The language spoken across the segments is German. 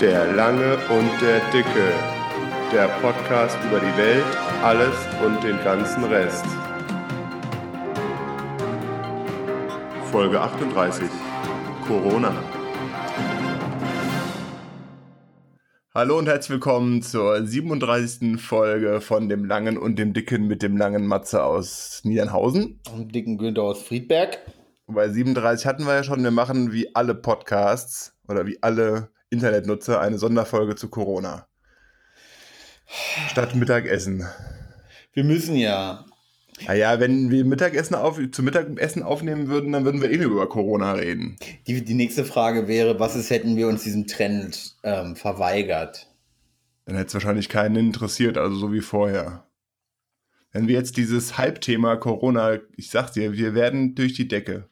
Der Lange und der Dicke. Der Podcast über die Welt, alles und den ganzen Rest. Folge 38. Corona. Hallo und herzlich willkommen zur 37. Folge von dem Langen und dem Dicken mit dem langen Matze aus Niedernhausen. Und dicken Günther aus Friedberg. Bei 37 hatten wir ja schon, wir machen wie alle Podcasts oder wie alle Internetnutzer eine Sonderfolge zu Corona. Statt Mittagessen. Wir müssen ja. Naja, wenn wir Mittagessen auf, zu Mittagessen aufnehmen würden, dann würden wir eh nur über Corona reden. Die, die nächste Frage wäre, was ist, hätten wir uns diesem Trend ähm, verweigert? Dann hätte es wahrscheinlich keinen interessiert, also so wie vorher. Wenn wir jetzt dieses Hype-Thema Corona, ich sag dir, wir werden durch die Decke.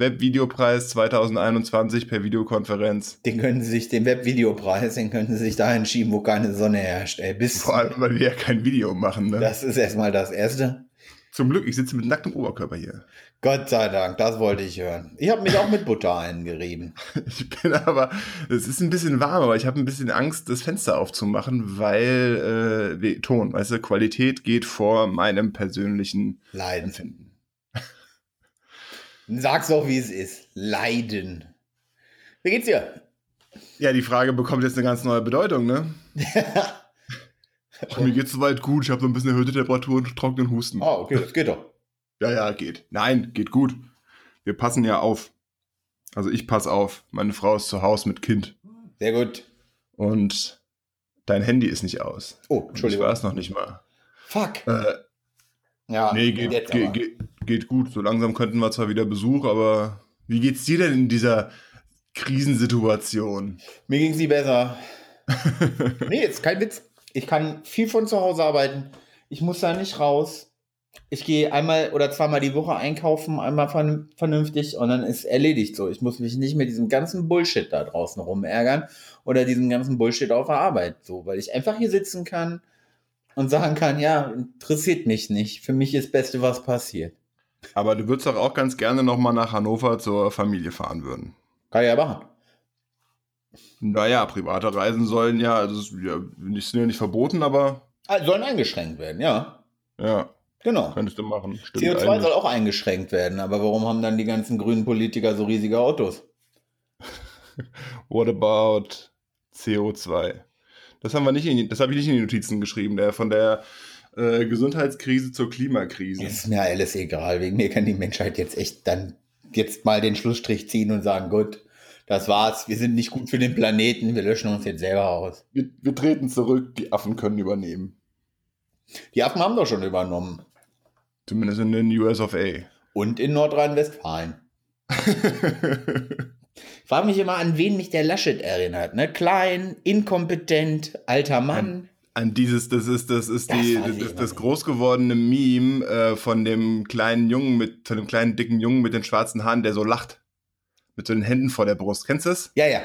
Webvideopreis 2021 per Videokonferenz. Den können Sie sich, den Webvideopreis, den können Sie sich dahin schieben, wo keine Sonne herrscht. Ey, bis Vor allem, weil wir ja kein Video machen. Ne? das ist erstmal das Erste. Zum Glück, ich sitze mit nacktem Oberkörper hier. Gott sei Dank, das wollte ich hören. Ich habe mich auch mit Butter eingerieben. Ich bin aber, es ist ein bisschen warm, aber ich habe ein bisschen Angst, das Fenster aufzumachen, weil äh, Ton, weißt du, Qualität geht vor meinem persönlichen Leiden. Empfinden. Sag's doch, wie es ist. Leiden. Wie geht's dir? Ja, die Frage bekommt jetzt eine ganz neue Bedeutung, ne? Ach, mir geht's soweit gut, ich habe so ein bisschen erhöhte Temperatur und trockenen Husten. Ah, okay, das geht doch. Ja, ja, geht. Nein, geht gut. Wir passen ja auf. Also ich pass auf. Meine Frau ist zu Hause mit Kind. Sehr gut. Und dein Handy ist nicht aus. Oh, Entschuldigung. Ich weiß noch nicht mal. Fuck. Äh, Ja, nee, geht, geht, geht, geht gut. So langsam könnten wir zwar wieder Besuch, aber wie geht's dir denn in dieser Krisensituation? Mir ging's nie besser. Nee, jetzt kein Witz. Ich kann viel von zu Hause arbeiten. Ich muss da nicht raus. Ich gehe einmal oder zweimal die Woche einkaufen, einmal vernün- vernünftig und dann ist erledigt so. Ich muss mich nicht mit diesem ganzen Bullshit da draußen rumärgern oder diesem ganzen Bullshit auf der Arbeit so, weil ich einfach hier sitzen kann und sagen kann, ja, interessiert mich nicht. Für mich ist das Beste, was passiert. Aber du würdest doch auch ganz gerne nochmal nach Hannover zur Familie fahren würden. Kann ich ja machen. Naja, private Reisen sollen ja, also es ist ja, sind ja nicht verboten, aber Also sollen eingeschränkt werden, ja. ja, Genau. könntest du machen. Stimmt CO2 eigentlich. soll auch eingeschränkt werden, aber warum haben dann die ganzen grünen Politiker so riesige Autos? What about CO2? Das haben wir nicht in, das habe ich nicht in die Notizen geschrieben, der von der äh, Gesundheitskrise zur Klimakrise. Ist mir alles egal. Wegen mir kann die Menschheit jetzt echt dann jetzt mal den Schlussstrich ziehen und sagen, gut, das war's. Wir sind nicht gut für den Planeten. Wir löschen uns jetzt selber aus. Wir, wir treten zurück, die Affen können übernehmen. Die Affen haben doch schon übernommen. Zumindest in den US of A. Und in Nordrhein-Westfalen. Ich frage mich immer, an wen mich der Laschet erinnert. Ne? Klein, inkompetent, alter Mann. An dieses, das ist, das ist Das die, das, das groß gewordene Meme äh, von dem kleinen Jungen mit, von dem kleinen dicken Jungen mit den schwarzen Haaren, der so lacht. Mit so den Händen vor der Brust. Kennst du das? Ja, ja.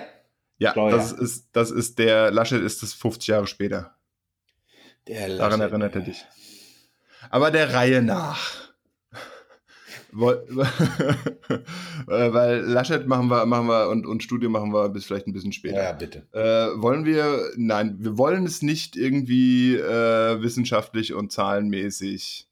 Ja, Klar, das ja. ist, das ist der Laschet ist das 50 Jahre später. Der Daran Laschet. erinnert er dich. Aber der Reihe nach. Äh, Weil Laschet machen wir, machen wir und, und Studio machen wir bis vielleicht ein bisschen später. Ja, bitte. Äh, wollen wir, nein, wir wollen es nicht irgendwie äh, wissenschaftlich und zahlenmäßig.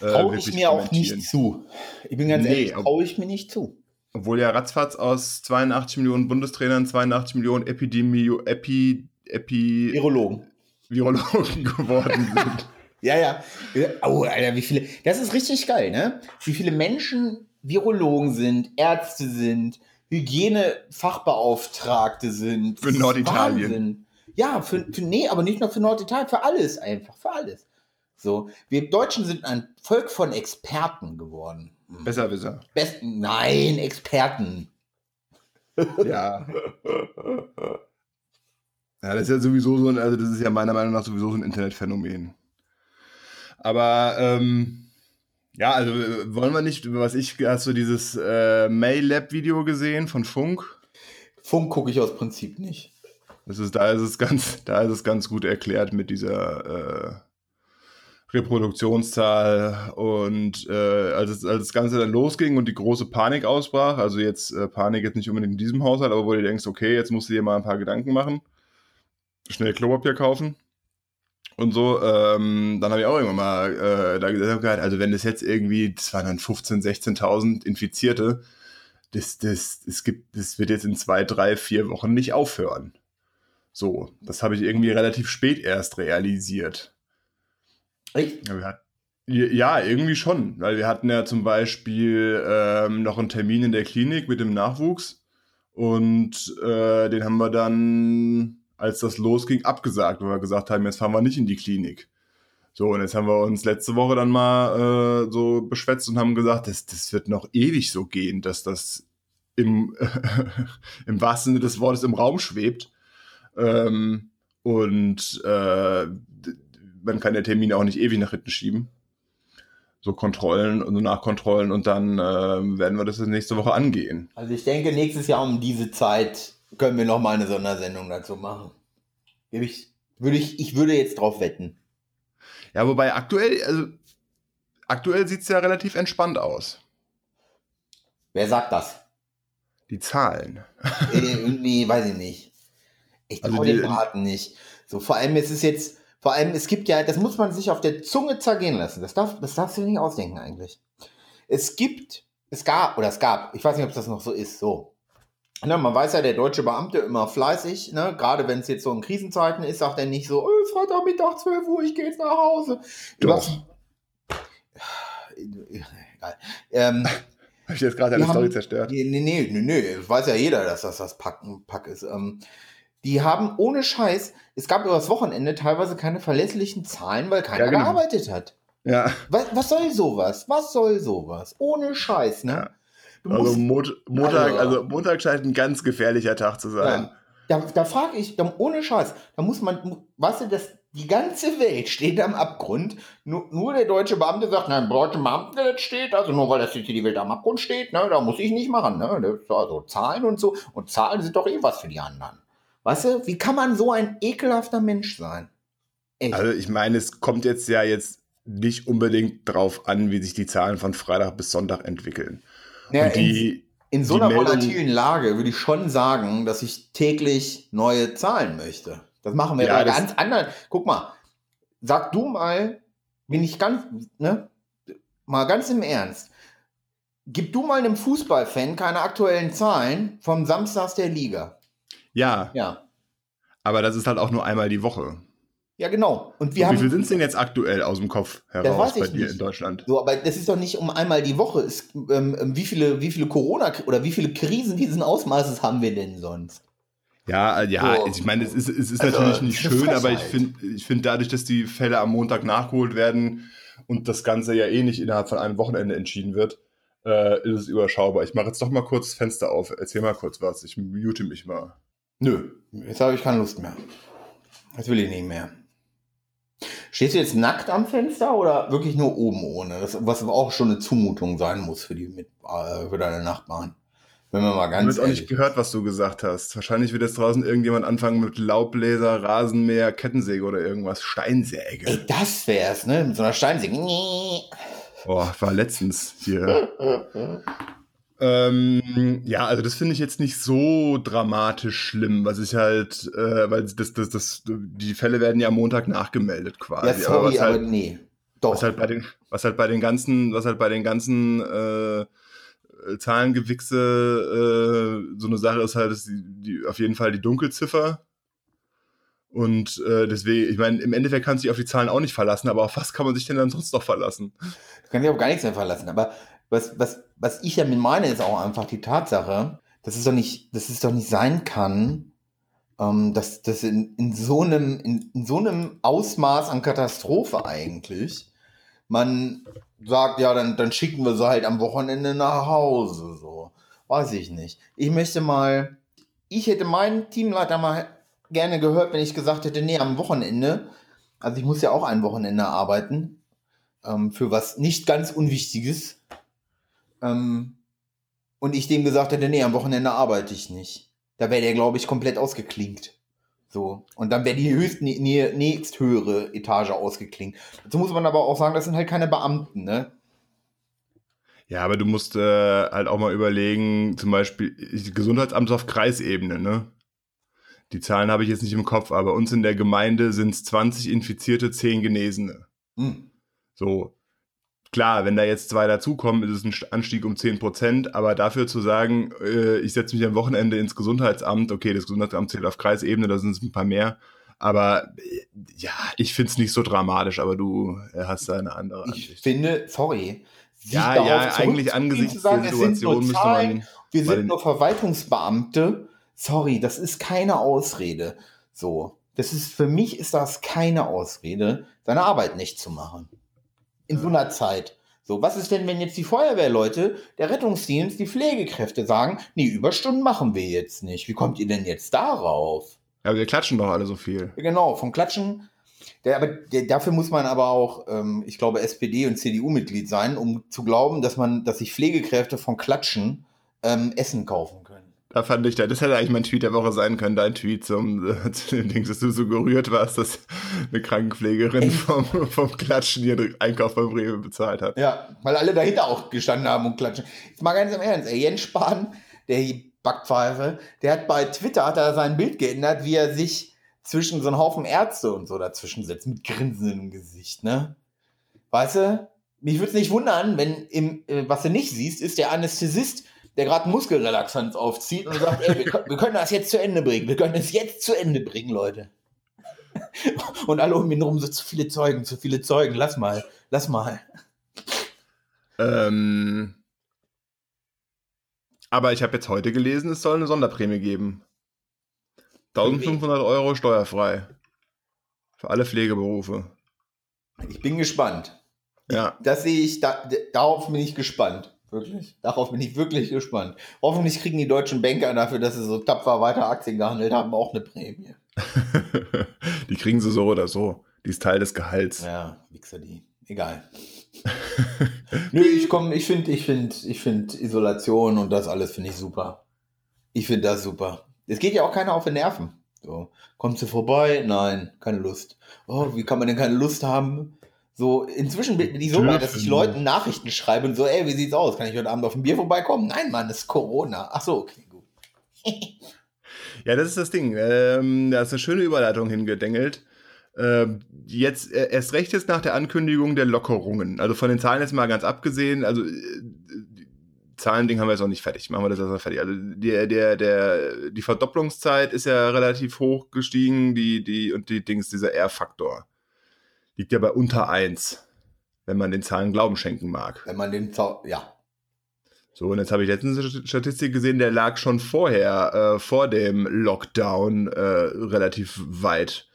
äh, Traue ich mir auch nicht zu. Ich bin ganz Nee, ehrlich, traue ich mir nicht zu. Obwohl ja ratzfatz aus 82 Millionen Bundestrainern 82 Millionen Epidemio, Epi, Epi, Virologen. Virologen geworden sind. Ja, ja. Oh, Alter, wie viele. Das ist richtig geil, ne? Wie viele Menschen Virologen sind, Ärzte sind, Hygienefachbeauftragte sind. Für Norditalien. Wahnsinn. Ja, für, für, nee, aber nicht nur für Norditalien, für alles einfach, für alles. So, wir Deutschen sind ein Volk von Experten geworden. Hm. Besserwisser. Besten, nein, Experten. Ja. Ja, das ist ja sowieso so ein, also das ist ja meiner Meinung nach sowieso so ein Internetphänomen. Aber ähm, ja, also äh, wollen wir nicht, was ich, hast du dieses äh, Mail-Lab-Video gesehen von Funk? Funk gucke ich aus Prinzip nicht. Das ist, da ist es ganz, da ist es ganz gut erklärt mit dieser, äh, Reproduktionszahl. Und äh, als, es, als das Ganze dann losging und die große Panik ausbrach, also jetzt äh, Panik jetzt nicht unbedingt in diesem Haushalt, aber wo du denkst, okay, jetzt musst du dir mal ein paar Gedanken machen, schnell Klopapier kaufen und so, ähm, dann habe ich auch irgendwann mal äh, da gesagt, also wenn das jetzt irgendwie, das waren dann 15.000, 16.000 Infizierte, das, das, das, gibt, das wird jetzt in zwei, drei, vier Wochen nicht aufhören. So, das habe ich irgendwie relativ spät erst realisiert. Echt? Ja, ja, irgendwie schon, weil wir hatten ja zum Beispiel ähm, noch einen Termin in der Klinik mit dem Nachwuchs und äh, den haben wir dann als das losging, abgesagt, weil wir gesagt haben, jetzt fahren wir nicht in die Klinik. So, und jetzt haben wir uns letzte Woche dann mal äh, so beschwätzt und haben gesagt, das, das wird noch ewig so gehen, dass das im, im wahrsten Sinne des Wortes im Raum schwebt. Ähm, und äh, man kann der Termin auch nicht ewig nach hinten schieben. So Kontrollen und so Nachkontrollen und dann äh, werden wir das nächste Woche angehen. Also ich denke, nächstes Jahr um diese Zeit können wir noch mal eine Sondersendung dazu machen. Ich, würde ich, ich würde jetzt drauf wetten. Ja, wobei aktuell, also aktuell sieht es ja relativ entspannt aus. Wer sagt das? Die Zahlen. nee, nee weiß ich nicht. Ich traue also den Braten nicht. So, vor allem, es ist jetzt, vor allem, es gibt ja, das muss man sich auf der Zunge zergehen lassen. Das, darf, das darfst du nicht ausdenken eigentlich. Es gibt, es gab, oder es gab, ich weiß nicht, ob das noch so ist, so. Ne, man weiß ja, der deutsche Beamte immer fleißig, ne? gerade wenn es jetzt so in Krisenzeiten ist, sagt er nicht so, oh, Freitagmittag 12 Uhr, ich gehe jetzt nach Hause. Doch. Egal. Ähm, Habe ich jetzt gerade eine Story zerstört? Nee, nee, nee, nee, weiß ja jeder, dass das das Pack, Pack ist. Ähm, die haben ohne Scheiß, es gab über das Wochenende teilweise keine verlässlichen Zahlen, weil keiner ja, genau. gearbeitet hat. Ja. Was, was, soll sowas? Was soll sowas? Ohne Scheiß, ne? Ja. Also Mot Montag, also, also Montag scheint ein ganz gefährlicher Tag zu sein. Ja. Da, da frage ich, da, ohne Scheiß, da muss man, weißt du, das, die ganze Welt steht am Abgrund. Nur, nur der deutsche Beamte sagt, nein, der deutsche Beamte steht, also nur weil das jetzt die Welt am Abgrund steht, ne, da muss ich nicht machen. Ne? Also Zahlen und so. Und Zahlen sind doch eh was für die anderen. Weißt du, wie kann man so ein ekelhafter Mensch sein? Echt? Also ich meine, es kommt jetzt ja jetzt nicht unbedingt drauf an, wie sich die Zahlen von Freitag bis Sonntag entwickeln. Ja, die, in, in, so einer Meldung, volatilen Lage würde ich schon sagen, dass ich täglich neue Zahlen möchte. Das machen wir ja, ganz anderen. Guck mal, sag du mal, bin ich ganz, ne, mal ganz im Ernst. Gib du mal einem Fußballfan keine aktuellen Zahlen vom Samstags der Liga. Ja. Ja. Aber das ist halt auch nur einmal die Woche. Ja, genau. Und wir und haben, wie viel sind es denn jetzt aktuell aus dem Kopf heraus bei dir nicht. in Deutschland? So, aber das ist doch nicht um einmal die Woche. Es, ähm, ähm wie viele, wie viele Corona- oder wie viele Krisen diesen Ausmaßes haben wir denn sonst? Ja, äh, ja, so. ich meine, es ist, es ist also, natürlich nicht schön, aber ich finde, ich finde dadurch, dass die Fälle am Montag nachgeholt werden und das Ganze ja eh nicht innerhalb von einem Wochenende entschieden wird, äh, ist es überschaubar. Ich mache jetzt doch mal kurz das Fenster auf. Erzähl mal kurz was. Ich mute mich mal. Nö, jetzt habe ich keine Lust mehr. Jetzt will ich nicht mehr. Stehst du jetzt nackt am Fenster oder wirklich nur oben ohne? Das, was auch schon eine Zumutung sein muss für, die, mit, äh, für deine Nachbarn. Wenn wir mal ganz. Ich habe auch nicht gehört, was du gesagt hast. Wahrscheinlich wird jetzt draußen irgendjemand anfangen mit Laubbläser, Rasenmäher, Kettensäge oder irgendwas. Steinsäge. Ey, das wär's, ne? Mit so einer Steinsäge. Boah, war letztens hier. Ähm, ja, also das finde ich jetzt nicht so dramatisch schlimm, was ich halt, äh, weil das, das, das, die Fälle werden ja am Montag nachgemeldet quasi. Ja, sorry, aber, halt, aber nee. Doch. Was halt bei den, was halt bei den ganzen, was halt bei den ganzen äh, Zahlengewichse äh, so eine Sache ist halt, ist die, die, auf jeden Fall die Dunkelziffer. Und äh, deswegen, ich meine, im Endeffekt kannst du dich auf die Zahlen auch nicht verlassen, aber auf was kann man sich denn dann sonst noch verlassen? Du kannst dich auf gar nichts mehr verlassen, aber was, was, was ich ja mit meine, ist auch einfach die Tatsache, dass es doch nicht, dass es doch nicht sein kann, ähm, dass das in, in, so einem, in, in so einem Ausmaß an Katastrophe eigentlich man sagt, ja, dann, dann schicken wir sie halt am Wochenende nach Hause. So. Weiß ich nicht. Ich möchte mal, ich hätte meinen Teamleiter mal gerne gehört, wenn ich gesagt hätte, nee, am Wochenende, also ich muss ja auch ein Wochenende arbeiten, ähm, für was nicht ganz Unwichtiges. Ähm, und ich dem gesagt hätte, nee, am Wochenende arbeite ich nicht. Da wäre der, glaube ich, komplett ausgeklinkt. So. Und dann wäre die höchst, nä- nä- nächsthöhere Etage ausgeklingt. Dazu muss man aber auch sagen, das sind halt keine Beamten, ne? Ja, aber du musst äh, halt auch mal überlegen, zum Beispiel Gesundheitsamt auf Kreisebene, ne? Die Zahlen habe ich jetzt nicht im Kopf, aber uns in der Gemeinde sind es 20 Infizierte, 10 Genesene. Hm. So, klar, wenn da jetzt zwei dazukommen, ist es ein St- Anstieg um 10 Prozent, aber dafür zu sagen, äh, ich setze mich am Wochenende ins Gesundheitsamt, okay, das Gesundheitsamt zählt auf Kreisebene, da sind es ein paar mehr, aber äh, ja, ich finde es nicht so dramatisch, aber du hast da eine andere Ich Ansicht. finde, sorry. Ja, ja, eigentlich angesichts sagen, der Situation müsste man Wir sind nur Verwaltungsbeamte. Sorry, das ist keine Ausrede. So. Das ist, für mich ist das keine Ausrede, seine Arbeit nicht zu machen. In so einer Zeit. So, was ist denn, wenn jetzt die Feuerwehrleute, der Rettungsdienst, die Pflegekräfte sagen, nee, Überstunden machen wir jetzt nicht. Wie kommt ihr denn jetzt darauf? Ja, aber wir klatschen doch alle so viel. Genau, vom Klatschen. Der, aber der, dafür muss man aber auch, ähm, ich glaube, SPD und CDU-Mitglied sein, um zu glauben, dass man, dass sich Pflegekräfte von Klatschen ähm, Essen kaufen. Da fand ich, das hätte eigentlich mein Tweet der Woche sein können, dein Tweet zum, äh, zu dem Ding, dass du so gerührt warst, dass eine Krankenpflegerin vom, vom Klatschen ihren Einkauf beim Rewe bezahlt hat. Ja, weil alle dahinter auch gestanden haben und klatschen. Jetzt mal ganz im Ernst, ey, Jens Spahn, der Backpfeife, der hat bei Twitter hat er sein Bild geändert, wie er sich zwischen so einen Haufen Ärzte und so dazwischen setzt, mit Grinsen im Gesicht, ne? Weißt du? Mich würde es nicht wundern, wenn im, äh, was du nicht siehst, ist der Anästhesist, der gerade Muskelrelaxanz aufzieht und sagt, ey, wir, können- wir können das jetzt zu Ende bringen. Wir können es jetzt zu Ende bringen, Leute. Und alle um ihn rum so zu viele Zeugen, zu viele Zeugen. Lass mal, lass mal. Ähm, aber ich habe jetzt heute gelesen, es soll eine Sonderprämie geben. 1500 Euro steuerfrei. Für alle Pflegeberufe. Ich bin gespannt. Ja. Das sehe ich, da, darauf bin ich gespannt. Wirklich. Darauf bin ich wirklich gespannt. Hoffentlich kriegen die deutschen Banker dafür, dass sie so tapfer weiter Aktien gehandelt haben, auch eine Prämie. die kriegen sie so oder so. Die ist Teil des Gehalts. Ja, Wichser die. Egal. Nö, ich komme, ich finde, ich finde, ich finde Isolation und das alles finde ich super. Ich finde das super. Es geht ja auch keiner auf die Nerven. So, kommst du vorbei? Nein, keine Lust. Oh, wie kann man denn keine Lust haben? So, inzwischen bin ich so weit, dass ich. Leuten Nachrichten schreibe und so, ey, wie sieht's aus? Kann ich heute Abend auf ein Bier vorbeikommen? Nein, Mann, es ist Corona. Ach so, okay, gut. Ja, das ist das Ding. Ähm, da ist eine schöne Überleitung hingedengelt. Ähm, jetzt äh, erst recht jetzt nach der Ankündigung der Lockerungen. Also von den Zahlen jetzt mal ganz abgesehen, also äh, Zahlending haben wir jetzt auch nicht fertig. Machen wir das erstmal fertig. Also der, der, der, die Verdopplungszeit ist ja relativ hoch gestiegen, die, die, und die Dings, dieser R-Faktor. Liegt ja bei unter 1, wenn man den Zahlen Glauben schenken mag. Wenn man den, Zau ja, So, und jetzt habe ich letztens eine Statistik gesehen, der lag schon vorher, äh, vor dem Lockdown, äh, relativ weit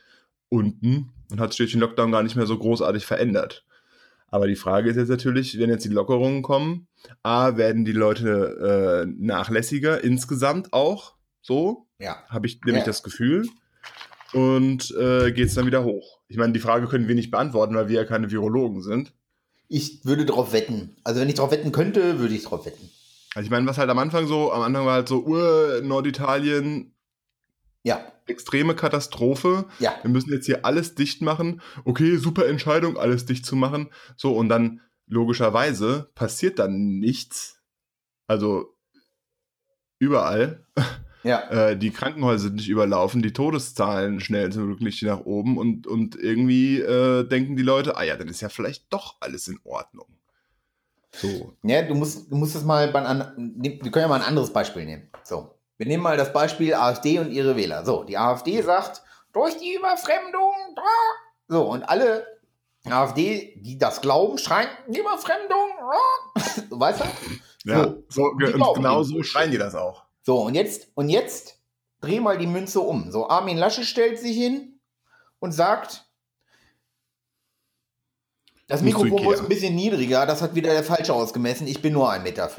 unten und hat sich durch den Lockdown gar nicht mehr so großartig verändert. Aber die Frage ist jetzt natürlich, wenn jetzt die Lockerungen kommen, A, werden die Leute äh, nachlässiger insgesamt auch, so, ja. habe ich nämlich Ja. das Gefühl. Und äh, geht es dann wieder hoch. Ich meine, die Frage können wir nicht beantworten, weil wir ja keine Virologen sind. Ich würde drauf wetten. Also wenn ich drauf wetten könnte, würde ich drauf wetten. Also ich meine, was halt am Anfang so, am Anfang war halt so, uh, Norditalien, Ja, extreme Katastrophe. ja. Wir müssen jetzt hier alles dicht machen. Okay, super Entscheidung, alles dicht zu machen. So, und dann logischerweise passiert dann nichts. Also überall. Ja. Äh, die Krankenhäuser sind nicht überlaufen, die Todeszahlen schnell zum Glück nicht nach oben und, und irgendwie äh, denken die Leute, ah ja, dann ist ja vielleicht doch alles in Ordnung. So. Ja, du musst, du musst es mal bei einem wir können ja mal ein anderes Beispiel nehmen. So. Wir nehmen mal das Beispiel AfD und ihre Wähler. So, die AfD sagt, durch die Überfremdung, da. So, und alle AfD, die das glauben, schreien, Überfremdung, da. Weißt du? Ja, So, so, genau so schreien die das auch. So, und jetzt, und jetzt dreh mal die Münze um. So, Armin Lasche stellt sich hin und sagt, das Mikrofon muss Ikea. ein bisschen niedriger, das hat wieder der Falsche ausgemessen, ich bin nur 1,50 Meter.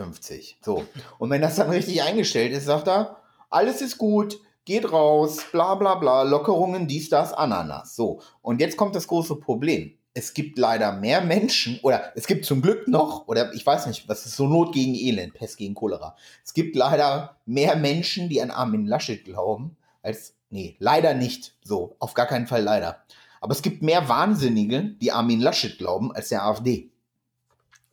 So. Und wenn das dann richtig eingestellt ist, sagt er, alles ist gut, geht raus, bla bla bla, Lockerungen, dies, das, Ananas. So. Und jetzt kommt das große Problem. Es gibt leider mehr Menschen, oder es gibt zum Glück noch, oder ich weiß nicht, was ist so Not gegen Elend, Pest gegen Cholera. Es gibt leider mehr Menschen, die an Armin Laschet glauben, als nee, leider nicht. So, auf gar keinen Fall leider. Aber es gibt mehr Wahnsinnige, die Armin Laschet glauben, als der AfD.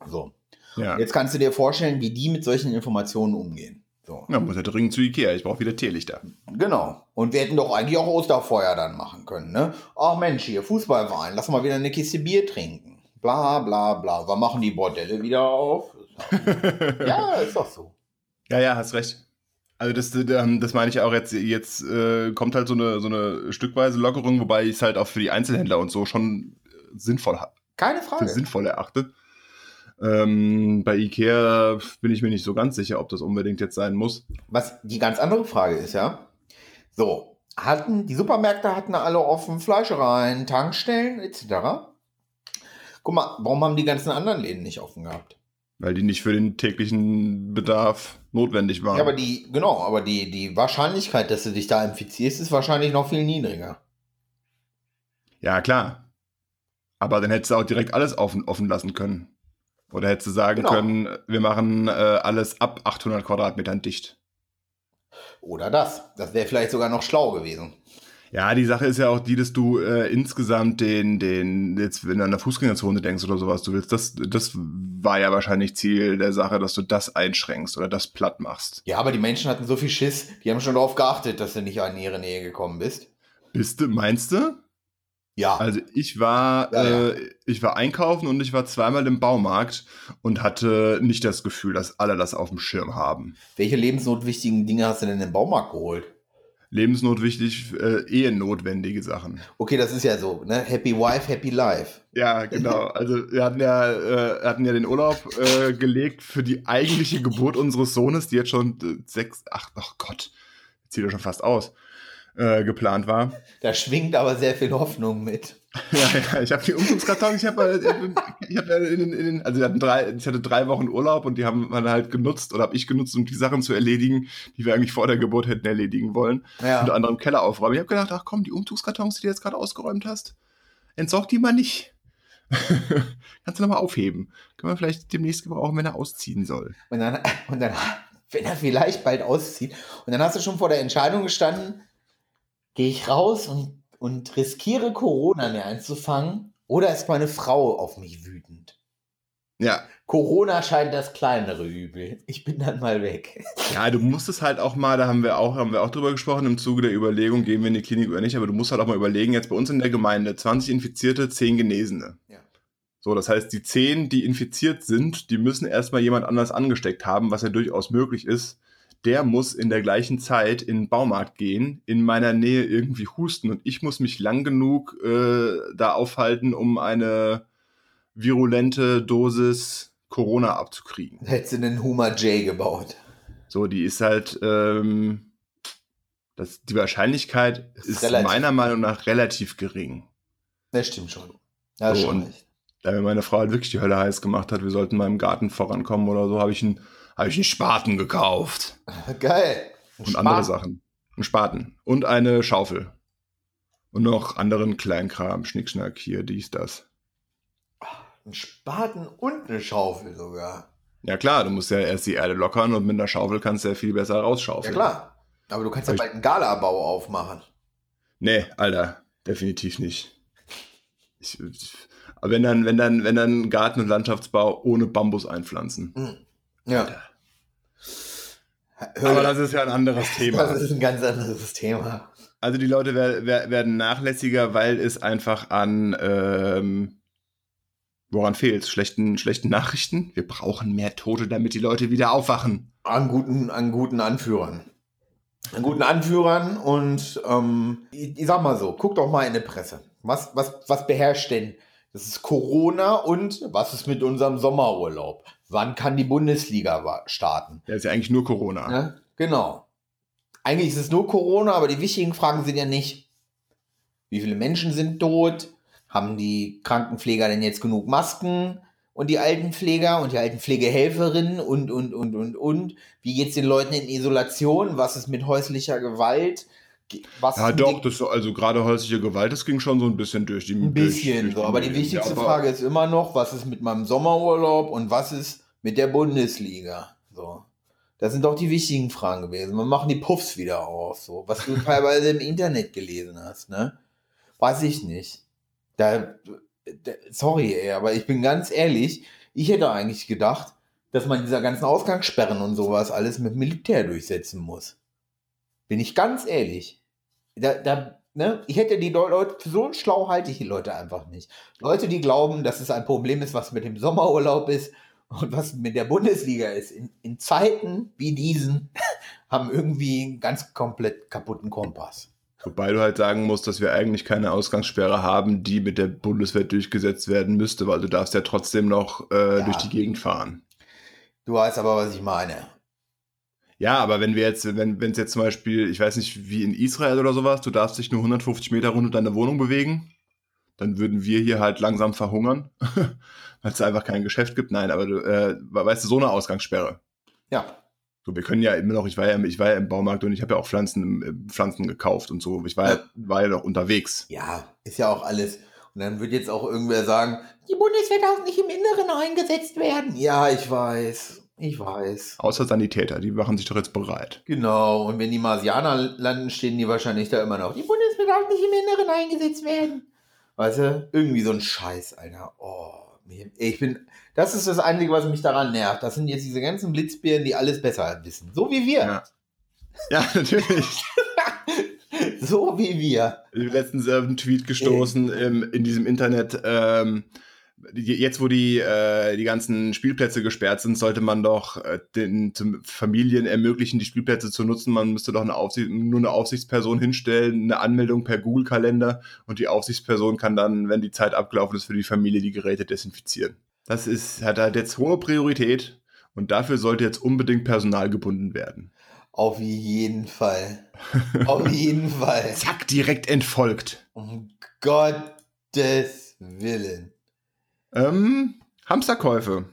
So. Ja. Jetzt kannst du dir vorstellen, wie die mit solchen Informationen umgehen. So. ja, muss ja dringend zu Ikea. Ich brauche wieder Teelichter. Genau. Und wir hätten doch eigentlich auch Osterfeuer dann machen können, ne? Ach Mensch, hier, Fußballverein, lass mal wieder eine Kiste Bier trinken. Bla, bla, bla. Wann machen die Bordelle wieder auf? ja, ist doch so. Ja, ja, hast recht. Also das, ähm, das meine ich auch jetzt, jetzt äh, kommt halt so eine, so eine stückweise Lockerung, wobei ich es halt auch für die Einzelhändler und so schon sinnvoll, ha- Keine für Frage. sinnvoll erachte. Ähm, bei Ikea bin ich mir nicht so ganz sicher, ob das unbedingt jetzt sein muss. Was die ganz andere Frage ist, ja. So, hatten, die Supermärkte hatten alle offen, Fleischereien, Tankstellen, etc. Guck mal, warum haben die ganzen anderen Läden nicht offen gehabt? Weil die nicht für den täglichen Bedarf notwendig waren. Ja, aber die, genau, aber die, die Wahrscheinlichkeit, dass du dich da infizierst, ist wahrscheinlich noch viel niedriger. Ja, klar. Aber dann hättest du auch direkt alles offen, offen lassen können. Oder hättest du sagen Genau. können, wir machen äh, alles ab 800 Quadratmetern dicht. Oder das. Das wäre vielleicht sogar noch schlau gewesen. Ja, die Sache ist ja auch die, dass du äh, insgesamt den, den, jetzt wenn du an der Fußgängerzone denkst oder sowas, du willst, das, das war ja wahrscheinlich Ziel der Sache, dass du das einschränkst oder das platt machst. Ja, aber die Menschen hatten so viel Schiss, die haben schon darauf geachtet, dass du nicht in ihre Nähe gekommen bist. Bist du, meinst du? Ja. Also ich war, Ja, ja. Äh, ich war einkaufen und ich war zweimal im Baumarkt und hatte nicht das Gefühl, dass alle das auf dem Schirm haben. Welche lebensnotwichtigen Dinge hast du denn im Baumarkt geholt? Lebensnotwichtig, äh, ehennotwendige Sachen. Okay, das ist ja so, ne? Happy Wife, Happy Life. Ja, genau. Also wir hatten ja, äh, hatten ja den Urlaub äh, gelegt für die eigentliche Geburt unseres Sohnes, die jetzt schon äh, sechs, ach, ach Gott, jetzt sieht er schon fast aus, äh, geplant war. Da schwingt aber sehr viel Hoffnung mit. Ja, ja, ich habe die Umzugskartons, ich habe ich hab in, den- in, den- also drei, ich hatte drei Wochen Urlaub und die haben wir halt genutzt oder habe ich genutzt, um die Sachen zu erledigen, die wir eigentlich vor der Geburt hätten erledigen wollen. Ja. Unter anderem Keller aufräumen. Ich habe gedacht, ach komm, die Umzugskartons, die du jetzt gerade ausgeräumt hast, entsorg die mal nicht. Kannst du nochmal aufheben. Können wir vielleicht demnächst gebrauchen, wenn er ausziehen soll. Und dann, und dann, wenn er vielleicht bald auszieht, und dann hast du schon vor der Entscheidung gestanden, gehe ich raus und, und riskiere Corona mir einzufangen, oder ist meine Frau auf mich wütend? Ja, Corona scheint das kleinere Übel. Ich bin dann mal weg. Ja, du musst es halt auch mal, da haben wir auch, haben wir auch drüber gesprochen, im Zuge der Überlegung, gehen wir in die Klinik oder nicht, aber du musst halt auch mal überlegen, jetzt bei uns in der Gemeinde, 20 Infizierte, 10 Genesene. Ja. So, das heißt, die 10, die infiziert sind, die müssen erstmal jemand anders angesteckt haben, was ja durchaus möglich ist. Der muss in der gleichen Zeit in den Baumarkt gehen, in meiner Nähe irgendwie husten und ich muss mich lang genug äh, da aufhalten, um eine virulente Dosis Corona abzukriegen. Hättest du einen Huma J gebaut. So, die ist halt, ähm, das, die Wahrscheinlichkeit Ist ist, relativ. meiner Meinung nach relativ gering. Das stimmt schon. Ja, So, schon und-. Da mir meine Frau halt wirklich die Hölle heiß gemacht hat, wir sollten mal im Garten vorankommen oder so, habe ich, einen- hab ich einen Spaten gekauft. Geil. Ein Und andere Spaten. Sachen. Einen Spaten. Und eine Schaufel. Und noch anderen Kleinkram, Schnickschnack hier, dies, das. Ein Spaten und eine Schaufel sogar. Ja klar, du musst ja erst die Erde lockern und mit einer Schaufel kannst du ja viel besser Ja rausschaufeln. klar. Aber du kannst ja bald einen Galabau aufmachen. Nee, Alter, definitiv nicht. Ich, ich, aber wenn dann, wenn dann, wenn dann Garten- und Landschaftsbau ohne Bambus einpflanzen. Hm. Ja. Aber das ist ja ein anderes das Thema. ist ein ganz anderes Thema. Also die Leute wer, wer, werden nachlässiger, weil es einfach an ähm, woran fehlt? Schlechten, schlechten Nachrichten. Wir brauchen mehr Tote, damit die Leute wieder aufwachen. An guten, an guten Anführern. An guten Anführern und ähm, ich, ich sag mal so, guck doch mal in die Presse. Was, was, was beherrscht denn? Das ist Corona und was ist mit unserem Sommerurlaub? Wann kann die Bundesliga starten? Ja, ist ja eigentlich nur Corona. Ne? Genau. Eigentlich ist es nur Corona, aber die wichtigen Fragen sind ja nicht, wie viele Menschen sind tot? Haben die Krankenpfleger denn jetzt genug Masken? Und die Altenpfleger und die Altenpflegehelferinnen und, und, und, und, und. Wie geht's den Leuten in Isolation? Was ist mit häuslicher Gewalt? Was Ja, doch, das so, also gerade häusliche Gewalt, das ging schon so ein bisschen durch die ein durch- bisschen durch so. Aber die wichtigste Ja, Frage ist immer noch, was ist mit meinem Sommerurlaub und was ist mit der Bundesliga? So. Das sind doch die wichtigen Fragen gewesen. Wir machen die Puffs wieder auf, so, was du teilweise im Internet gelesen hast, ne? Weiß ich nicht. Da, da, sorry, ey, aber ich bin ganz ehrlich, ich hätte eigentlich gedacht, dass man dieser ganzen Ausgangssperren und sowas alles mit Militär durchsetzen muss. Bin ich ganz ehrlich. Da, da, ne? Ich hätte die Leute, so schlau halte ich die Leute einfach nicht. Leute, die glauben, dass es ein Problem ist, was mit dem Sommerurlaub ist und was mit der Bundesliga ist, in, in Zeiten wie diesen, haben irgendwie einen ganz komplett kaputten Kompass. Wobei du halt sagen musst, dass wir eigentlich keine Ausgangssperre haben, die mit der Bundeswehr durchgesetzt werden müsste, weil du darfst ja trotzdem noch äh, Ja. durch die Gegend fahren. Du weißt aber, was ich meine. Ja, aber wenn wir jetzt, wenn es jetzt zum Beispiel, ich weiß nicht, wie in Israel oder sowas, du darfst dich nur 150 Meter rund um deine Wohnung bewegen, dann würden wir hier halt langsam verhungern, weil es einfach kein Geschäft gibt. Nein, aber du, äh, weißt du, so eine Ausgangssperre. Ja, So, wir können ja immer noch, ich war ja, ich war ja im Baumarkt und ich habe ja auch Pflanzen, äh, Pflanzen gekauft und so. Ich war ja, war ja noch unterwegs. Ja, ist ja auch alles. Und dann wird jetzt auch irgendwer sagen, die Bundeswehr darf nicht im Inneren eingesetzt werden. Ja, ich weiß. Ich weiß. Außer Sanitäter, die machen sich doch jetzt bereit. Genau. Und wenn die Marsianer landen, stehen die wahrscheinlich da immer noch. Die Bundeswehr darf nicht im Inneren eingesetzt werden. Weißt du? Irgendwie so ein Scheiß, Alter. Oh, mir- ich bin. Das ist das Einzige, was mich daran nervt. Das sind jetzt diese ganzen Blitzbären, die alles besser wissen. So wie wir. Ja. Ja, natürlich. So wie wir. Ich habe letztens auf einen Tweet gestoßen im, in diesem Internet. Ähm, jetzt, wo die, äh, die ganzen Spielplätze gesperrt sind, sollte man doch äh, den Familien ermöglichen, die Spielplätze zu nutzen. Man müsste doch eine Aufsicht, nur eine Aufsichtsperson hinstellen, eine Anmeldung per Google-Kalender und die Aufsichtsperson kann dann, wenn die Zeit abgelaufen ist, für die Familie die Geräte desinfizieren. Das ist, hat halt jetzt hohe Priorität und dafür sollte jetzt unbedingt Personal gebunden werden. Auf jeden Fall. Auf jeden Fall. Zack, direkt entfolgt. Um Gottes Willen. Ähm, Hamsterkäufe.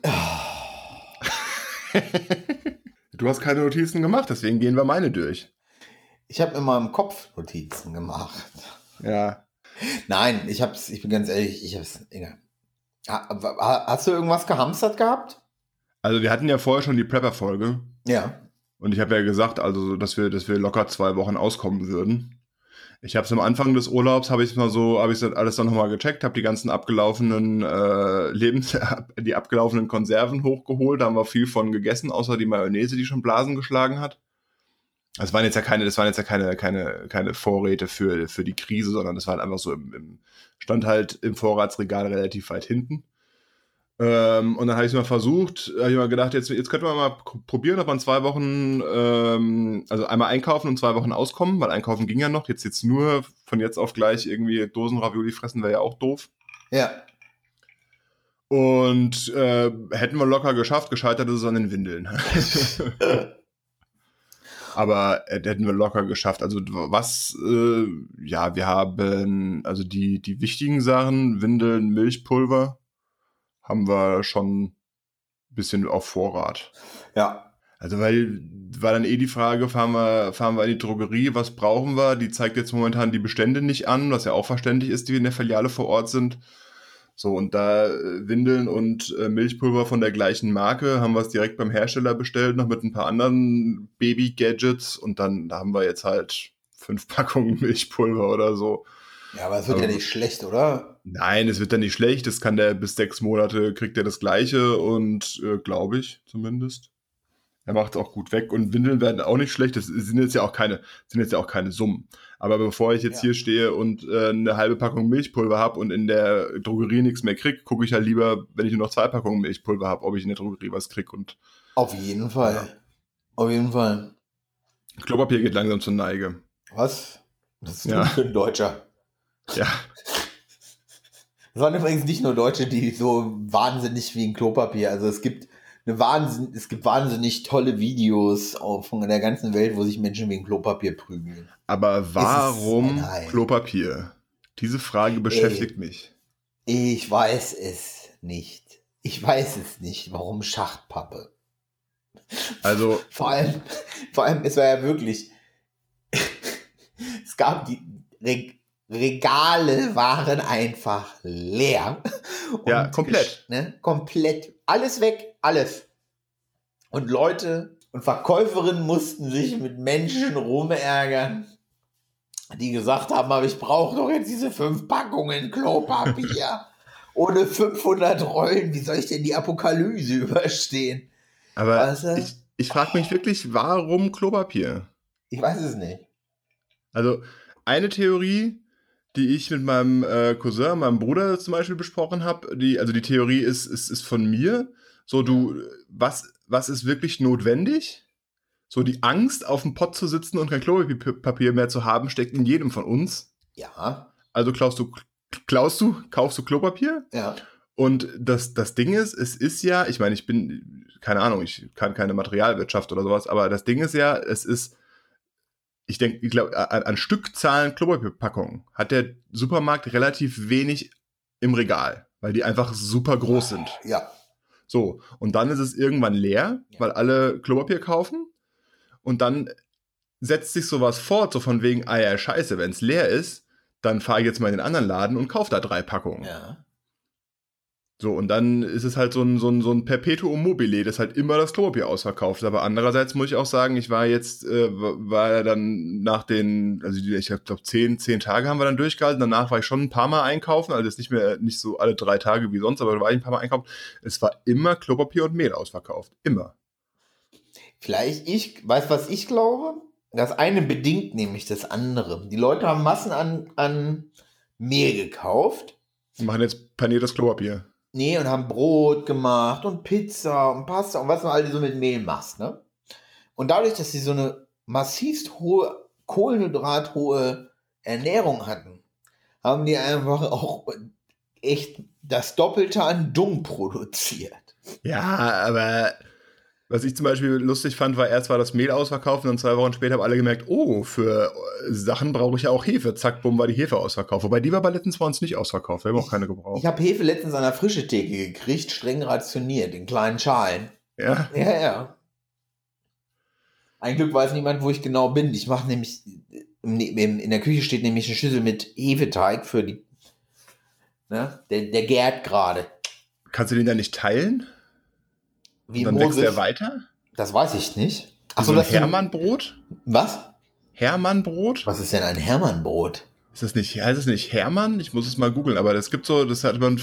du hast keine Notizen gemacht, deswegen gehen wir meine durch. Ich habe in meinem Kopf Notizen gemacht. Ja. Nein, ich hab's, ich bin ganz ehrlich, ich hab's, egal. Ha- ha- Hast du irgendwas gehamstert gehabt? Also wir hatten ja vorher schon die Prepper-Folge Ja. und ich habe ja gesagt, also dass wir, dass wir locker zwei Wochen auskommen würden. Ich habe es am Anfang des Urlaubs, habe ich mal so, habe ich alles dann nochmal gecheckt, habe die ganzen abgelaufenen äh, Lebens, die abgelaufenen Konserven hochgeholt, da haben wir viel von gegessen, außer die Mayonnaise, die schon Blasen geschlagen hat. Das waren jetzt ja keine, das waren jetzt ja keine, keine, keine Vorräte für, für die Krise, sondern das war halt einfach so im, im stand halt im Vorratsregal relativ weit hinten. Ähm, und dann habe ich es mal versucht, habe ich mal gedacht, jetzt, jetzt könnten wir mal probieren, ob man zwei Wochen, ähm, also einmal einkaufen und zwei Wochen auskommen, weil einkaufen ging ja noch. Jetzt jetzt nur von jetzt auf gleich irgendwie Dosen Ravioli fressen wäre ja auch doof. Ja. Und äh, hätten wir locker geschafft, gescheitert ist es an den Windeln. Aber äh, hätten wir locker geschafft. Also was, äh, ja, wir haben also die, die wichtigen Sachen, Windeln, Milchpulver, haben wir schon ein bisschen auf Vorrat. Ja. Also weil war dann eh die Frage, fahren wir, fahren wir in die Drogerie, was brauchen wir? Die zeigt jetzt momentan die Bestände nicht an, was ja auch verständlich ist, die in der Filiale vor Ort sind. So, und da äh, Windeln und äh, Milchpulver von der gleichen Marke haben wir es direkt beim Hersteller bestellt, noch mit ein paar anderen Baby-Gadgets und dann da haben wir jetzt halt fünf Packungen Milchpulver oder so. Ja, aber es wird ja Aber- nicht schlecht, oder? Nein, es wird dann nicht schlecht, das kann der bis sechs Monate kriegt er das gleiche und äh, glaube ich zumindest. Er macht es auch gut weg und Windeln werden auch nicht schlecht. Das sind jetzt ja auch keine, sind jetzt ja auch keine Summen. Aber bevor ich jetzt Ja. hier stehe und äh, eine halbe Packung Milchpulver habe und in der Drogerie nichts mehr krieg, gucke ich halt lieber, wenn ich nur noch zwei Packungen Milchpulver habe, ob ich in der Drogerie was krieg. Und Auf jeden Fall. Ja. Auf jeden Fall. Klopapier geht langsam zur Neige. Was? Das ist Ja. ein Deutscher. Ja, Das waren übrigens nicht nur Deutsche, die so wahnsinnig wie ein Klopapier. Also es gibt eine Wahnsinn, es gibt wahnsinnig tolle Videos von der ganzen Welt, wo sich Menschen wegen Klopapier prügeln. aber warum. Klopapier? Diese Frage beschäftigt mich. Ich weiß es nicht. Ich weiß es nicht. Warum Schachtpappe? Also Vor allem, vor allem, es war ja wirklich. es gab die Regale waren einfach leer. Ja, komplett. Ne, komplett. Alles weg, alles. Und Leute, Und Verkäuferinnen mussten sich mit Menschen rumärgern, die gesagt haben, aber ich brauche doch jetzt diese fünf Packungen Klopapier. Ohne 500 Rollen, wie soll ich denn die Apokalypse überstehen? Aber du? ich, ich frage mich wirklich, warum Klopapier? Ich weiß es nicht. Also eine Theorie, die ich mit meinem äh, Cousin, meinem Bruder zum Beispiel besprochen habe, die, also die Theorie ist, ist, ist von mir. So, du, was, was ist wirklich notwendig? So, die Angst, auf dem Pott zu sitzen und kein Klopapier mehr zu haben, steckt in jedem von uns. Ja, Also klaust du, klaust du, kaufst du Klopapier? ja. Und das, das Ding ist, es ist ja, ich meine, ich bin, keine Ahnung, ich kann keine Materialwirtschaft oder sowas, aber das Ding ist ja, es ist, ich denke, ich glaube, an, an Stückzahlen Klopapierpackungen hat der Supermarkt relativ wenig im Regal, weil die einfach super groß sind. Ja. So, und dann ist es irgendwann leer, Ja. weil alle Klopapier kaufen. Und dann setzt sich sowas fort, so von wegen, ah ja, scheiße, wenn es leer ist, dann fahre ich jetzt mal in den anderen Laden und kaufe da drei Packungen. Ja. So, und dann ist es halt so ein, so ein, so ein Perpetuum mobile, das halt immer das Klopapier ausverkauft. ist. Aber andererseits muss ich auch sagen, ich war jetzt, äh, war ja dann nach den, also ich glaube, zehn, zehn Tage haben wir dann durchgehalten. Danach war ich schon ein paar Mal einkaufen, also jetzt nicht mehr, nicht so alle drei Tage wie sonst, aber da war ich ein paar Mal einkaufen. Es war immer Klopapier und Mehl ausverkauft. Immer. Vielleicht ich, weißt was ich glaube? Das eine bedingt nämlich das andere. Die Leute haben Massen an, an Mehl gekauft. Wir machen jetzt paniertes Klopapier. Nee, und haben Brot gemacht und Pizza und Pasta und was du halt so mit Mehl machst, ne? Und dadurch, dass sie so eine massivst hohe, kohlenhydrathohe Ernährung hatten, haben die einfach auch echt das Doppelte an Dung produziert. Ja, aber was ich zum Beispiel lustig fand, war erst war das Mehl ausverkauft und dann zwei Wochen später haben alle gemerkt, oh, für äh, Sachen brauche ich ja auch Hefe. Zack, bumm, war die Hefe ausverkauft. Wobei die war bei letztens bei uns nicht ausverkauft. Wir haben auch keine gebraucht. Ich habe Hefe letztens an der frische Theke gekriegt, streng rationiert, in kleinen Schalen. Ja, Ja, ja. Ein Glück weiß niemand, wo ich genau bin. Ich mache nämlich, im, im, in der Küche steht nämlich eine Schüssel mit Hefeteig für die, ne? Der, der gärt gerade. kannst du den dann nicht teilen? Wie und dann wächst Moses. der weiter? Das weiß ich nicht. Ach Achso, so, ein Hermannbrot? Was? Hermannbrot? Was ist denn ein Hermannbrot? Ist das nicht, heißt es nicht Hermann? Ich muss es mal googeln, aber das gibt so, das hat man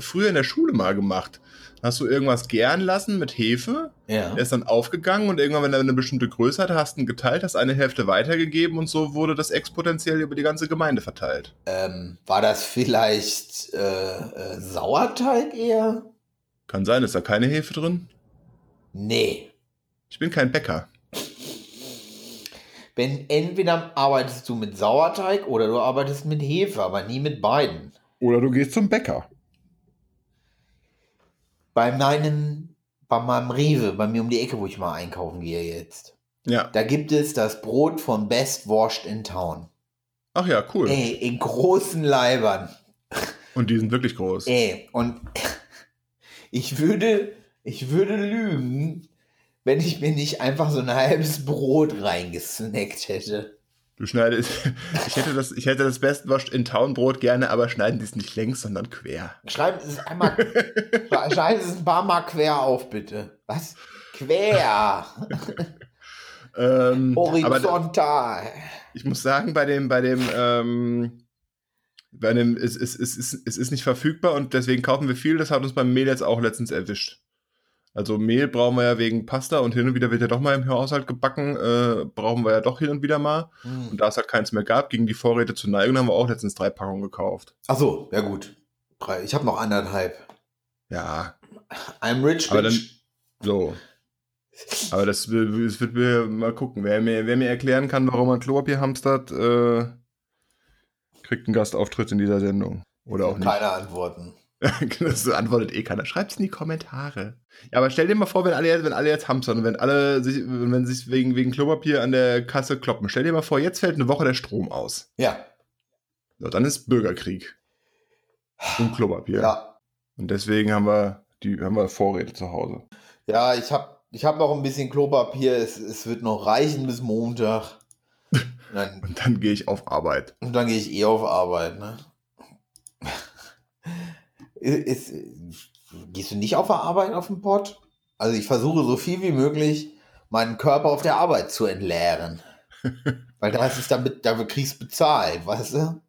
früher in der Schule mal gemacht. Hast du irgendwas gären lassen mit Hefe? Ja. Der ist dann aufgegangen und irgendwann, wenn er eine bestimmte Größe hatte, hast du ihn geteilt, hast eine Hälfte weitergegeben und so wurde das exponentiell über die ganze Gemeinde verteilt. Ähm, war das vielleicht äh, äh, Sauerteig eher? Kann sein, ist da keine Hefe drin? Nee. Ich bin kein Bäcker. Wenn entweder arbeitest du mit Sauerteig oder du arbeitest mit Hefe, aber nie mit beiden. Oder du gehst zum Bäcker. Bei meinem, bei meinem Rewe, bei mir um die Ecke, wo ich mal einkaufen gehe jetzt, Ja. da gibt es das Brot von Best Washed in Town. Ach ja, cool. Ey, in großen Leibern. Und die sind wirklich groß. Ey, und ich würde, ich würde lügen, wenn ich mir nicht einfach so ein halbes Brot reingesnackt hätte. Du schneidest. Ich hätte das, ich hätte das Best Washed in Town Brot gerne, aber schneiden die es nicht längs, sondern quer. Schreiben Sie es einmal, schreiben Sie es ein paar Mal quer auf, bitte. Was? Quer. Ähm, aber Horizontal. ich muss sagen, bei dem, bei dem, ähm, bei dem, es, es, es, es, es ist nicht verfügbar und deswegen kaufen wir viel. Das hat uns beim Mehl jetzt auch letztens erwischt. Also Mehl brauchen wir ja wegen Pasta und hin und wieder wird ja doch mal im Haushalt gebacken, äh, brauchen wir ja doch hin und wieder mal. Hm. Und da es halt keins mehr gab, gingen die Vorräte zu Neigung, haben wir auch letztens drei Packungen gekauft. Ach so, ja gut. Drei. Ich habe noch anderthalb. Ja, I'm rich, aber dann, bitch. so. Aber das, will- das wird mir mal gucken. Wer mir, wer mir erklären kann, warum man Klopapier hamstert, äh, kriegt einen Gastauftritt in dieser Sendung. Oder auch nicht. Keine Antworten. das antwortet eh keiner. Schreibt's in die Kommentare. Ja, aber stell dir mal vor, wenn alle, jetzt- wenn alle jetzt hamstern und wenn alle sich, wenn sich wegen, wegen Klopapier an der Kasse kloppen. Stell dir mal vor, jetzt fällt eine Woche der Strom aus. Ja. So, dann ist Bürgerkrieg. Um Klopapier. Ja. Und deswegen haben wir, die, haben wir Vorräte zu Hause. Ja, ich habe ich hab noch ein bisschen Klopapier. Es, es wird noch reichen bis Montag. Und dann, Und dann gehe ich auf Arbeit. und dann gehe ich eh auf Arbeit, ne? Ist, gehst du nicht auf der Arbeit auf den Pott? Also ich versuche so viel wie möglich meinen Körper auf der Arbeit zu entleeren. Weil da ist es damit, da kriegst du bezahlt, weißt du?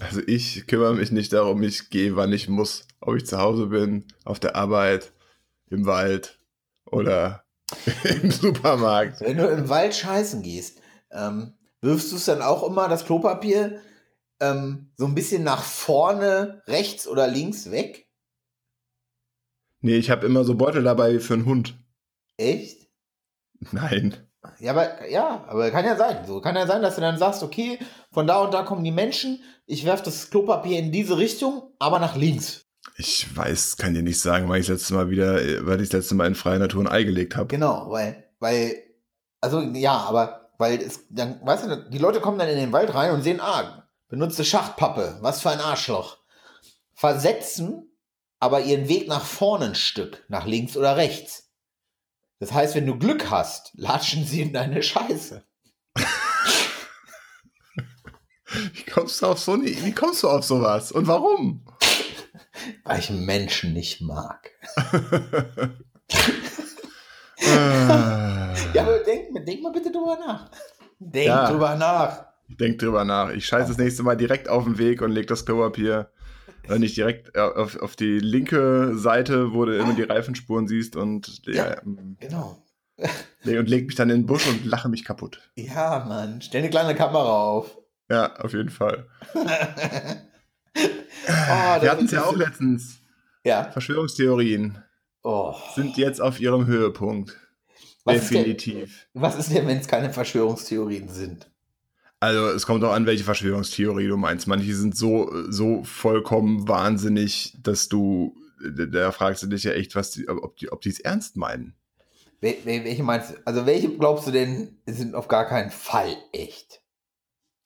Also ich kümmere mich nicht darum, ich gehe, wann ich muss. Ob ich zu Hause bin, auf der Arbeit, im Wald oder im Supermarkt. Wenn du im Wald scheißen gehst, ähm, wirfst du es dann auch immer, das Klopapier, ähm, so ein bisschen nach vorne, rechts oder links weg? Nee, ich habe immer so Beutel dabei wie für einen Hund. Echt? Nein. Ja, aber ja, aber kann ja sein. So kann ja sein, dass du dann sagst, okay, von da und da kommen die Menschen, ich werfe das Klopapier in diese Richtung, aber nach links. Ich weiß, kann dir nicht sagen, weil ich das letzte Mal wieder, weil ich das letzte Mal in freier Natur ein Ei gelegt habe. Genau, weil, weil, also ja, aber weil es dann, weißt du, die Leute kommen dann in den Wald rein und sehen, ah, benutzte Schachtpappe, was für ein Arschloch. Versetzen aber ihren Weg nach vorne ein Stück, nach links oder rechts. Das heißt, wenn du Glück hast, latschen sie in deine Scheiße. Wie kommst du auf so eine, wie kommst du auf sowas? Und warum? Weil ich Menschen nicht mag. ja, aber denk, denk mal bitte drüber nach. Denk ja, drüber nach. Denk drüber nach. Ich scheiße das nächste Mal direkt auf den Weg und leg das Klopapier äh, nicht direkt auf, auf die linke Seite, wo du immer die Reifenspuren siehst und ja, ja ähm, genau. und leg mich dann in den Busch und lache mich kaputt. Ja, Mann, stell eine kleine Kamera auf. Ja, auf jeden Fall. oh, Wir hatten es ja auch letztens. Ja. Verschwörungstheorien oh. sind jetzt auf ihrem Höhepunkt. Was Definitiv. Ist denn, was ist denn, wenn es keine Verschwörungstheorien sind? Also es kommt auch an, welche Verschwörungstheorie du meinst. Manche sind so, so vollkommen wahnsinnig, dass du, da fragst du dich ja echt, was die, ob die, ob es ernst meinen. welche meinst du? Also welche glaubst du denn sind auf gar keinen Fall echt?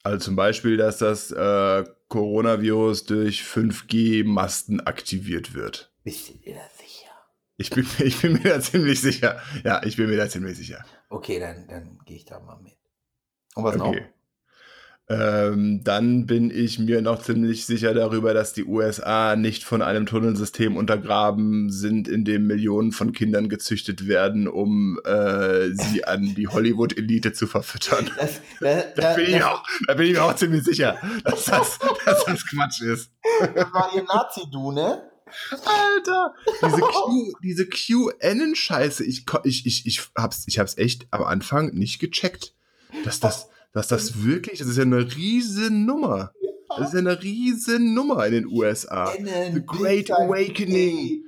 Also zum Beispiel, dass das äh, Coronavirus durch 5G-Masten aktiviert wird. Bist du dir da sicher? Ich bin, ich bin mir da ziemlich sicher. Ja, ich bin mir da ziemlich sicher. Okay, dann, dann gehe ich da mal mit. Und was okay. noch? Ähm, dann bin ich mir noch ziemlich sicher darüber, dass die USA nicht von einem Tunnelsystem untergraben sind, in dem Millionen von Kindern gezüchtet werden, um äh, sie an die Hollywood-Elite zu verfüttern. Das, das, da, bin ich auch, da bin ich mir auch ziemlich sicher, dass das, dass das Quatsch ist. Das war ihr Nazi-Du, ne? Alter, diese, Q, diese QAnon-Scheiße, ich, ich, ich, ich, hab's, ich hab's echt am Anfang nicht gecheckt, dass das dass das wirklich, das ist ja eine riesen Nummer. Das ist ja eine riesen Nummer in den USA. The Great Awakening.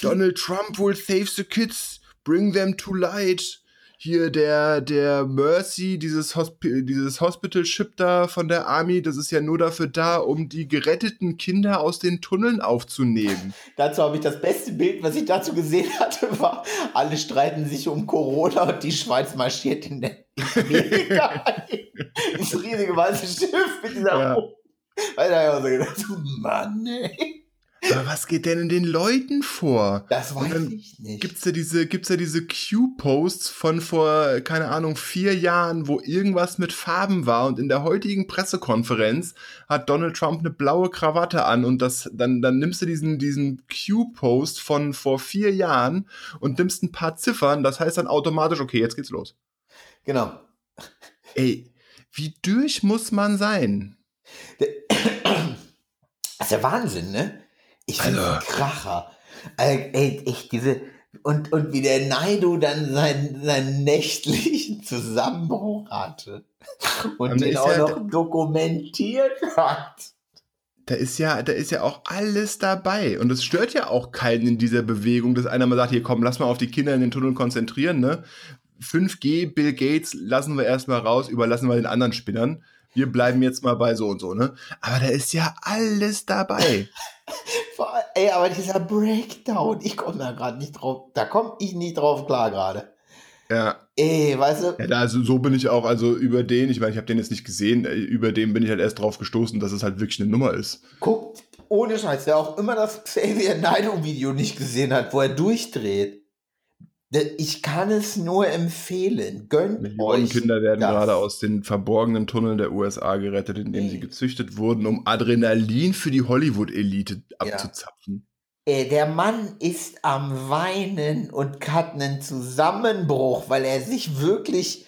Donald Trump will save the kids, bring them to light hier der, der Mercy, dieses, Hospi dieses Hospital-Ship da von der Army, das ist ja nur dafür da, um die geretteten Kinder aus den Tunneln aufzunehmen. dazu habe ich das beste Bild, was ich dazu gesehen hatte, war, alle streiten sich um Corona und die Schweiz marschiert in der Amerika. Dieses riesige weiße Schiff mit dieser ja. Weil da ja so gedacht, Mann, ey. Aber was geht denn in den Leuten vor? Das weiß ich nicht. Gibt's ja diese, gibt's ja diese Q-Posts von vor, keine Ahnung, vier Jahren, wo irgendwas mit Farben war und in der heutigen Pressekonferenz hat Donald Trump eine blaue Krawatte an und das, dann, dann nimmst du diesen, diesen Q-Post von vor vier Jahren und nimmst ein paar Ziffern, das heißt dann automatisch, okay, jetzt geht's los. Genau. Ey, wie durch muss man sein? Das ist der Wahnsinn, ne? Ich finde also. Kracher. Ey, echt, diese. Und, und wie der Naido dann seinen, seinen nächtlichen Zusammenbruch hatte. Und, und den auch ja, noch dokumentiert hat. Da ist ja, da ist ja auch alles dabei. Und es stört ja auch keinen in dieser Bewegung, dass einer mal sagt, hier komm, lass mal auf die Kinder in den Tunnel konzentrieren, ne? 5G, Bill Gates lassen wir erstmal raus, überlassen wir den anderen Spinnern. Wir bleiben jetzt mal bei so und so, ne? Aber da ist ja alles dabei. Ey, aber dieser Breakdown, ich komme da gerade nicht drauf, da komme ich nicht drauf klar gerade. Ja. Ey, weißt du? Ja, da, also so bin ich auch, also über den, ich meine, ich habe den jetzt nicht gesehen, über den bin ich halt erst drauf gestoßen, dass es halt wirklich eine Nummer ist. Guckt, ohne Scheiß, der auch immer das Xavier Naidoo Video nicht gesehen hat, wo er durchdreht. Ich kann es nur empfehlen. Gönnt Millionen euch Kinder werden das. gerade aus den verborgenen Tunneln der USA gerettet, indem sie gezüchtet wurden, um Adrenalin für die Hollywood-Elite abzuzapfen. Äh, Der Mann ist am Weinen und hat einen Zusammenbruch, weil er sich wirklich.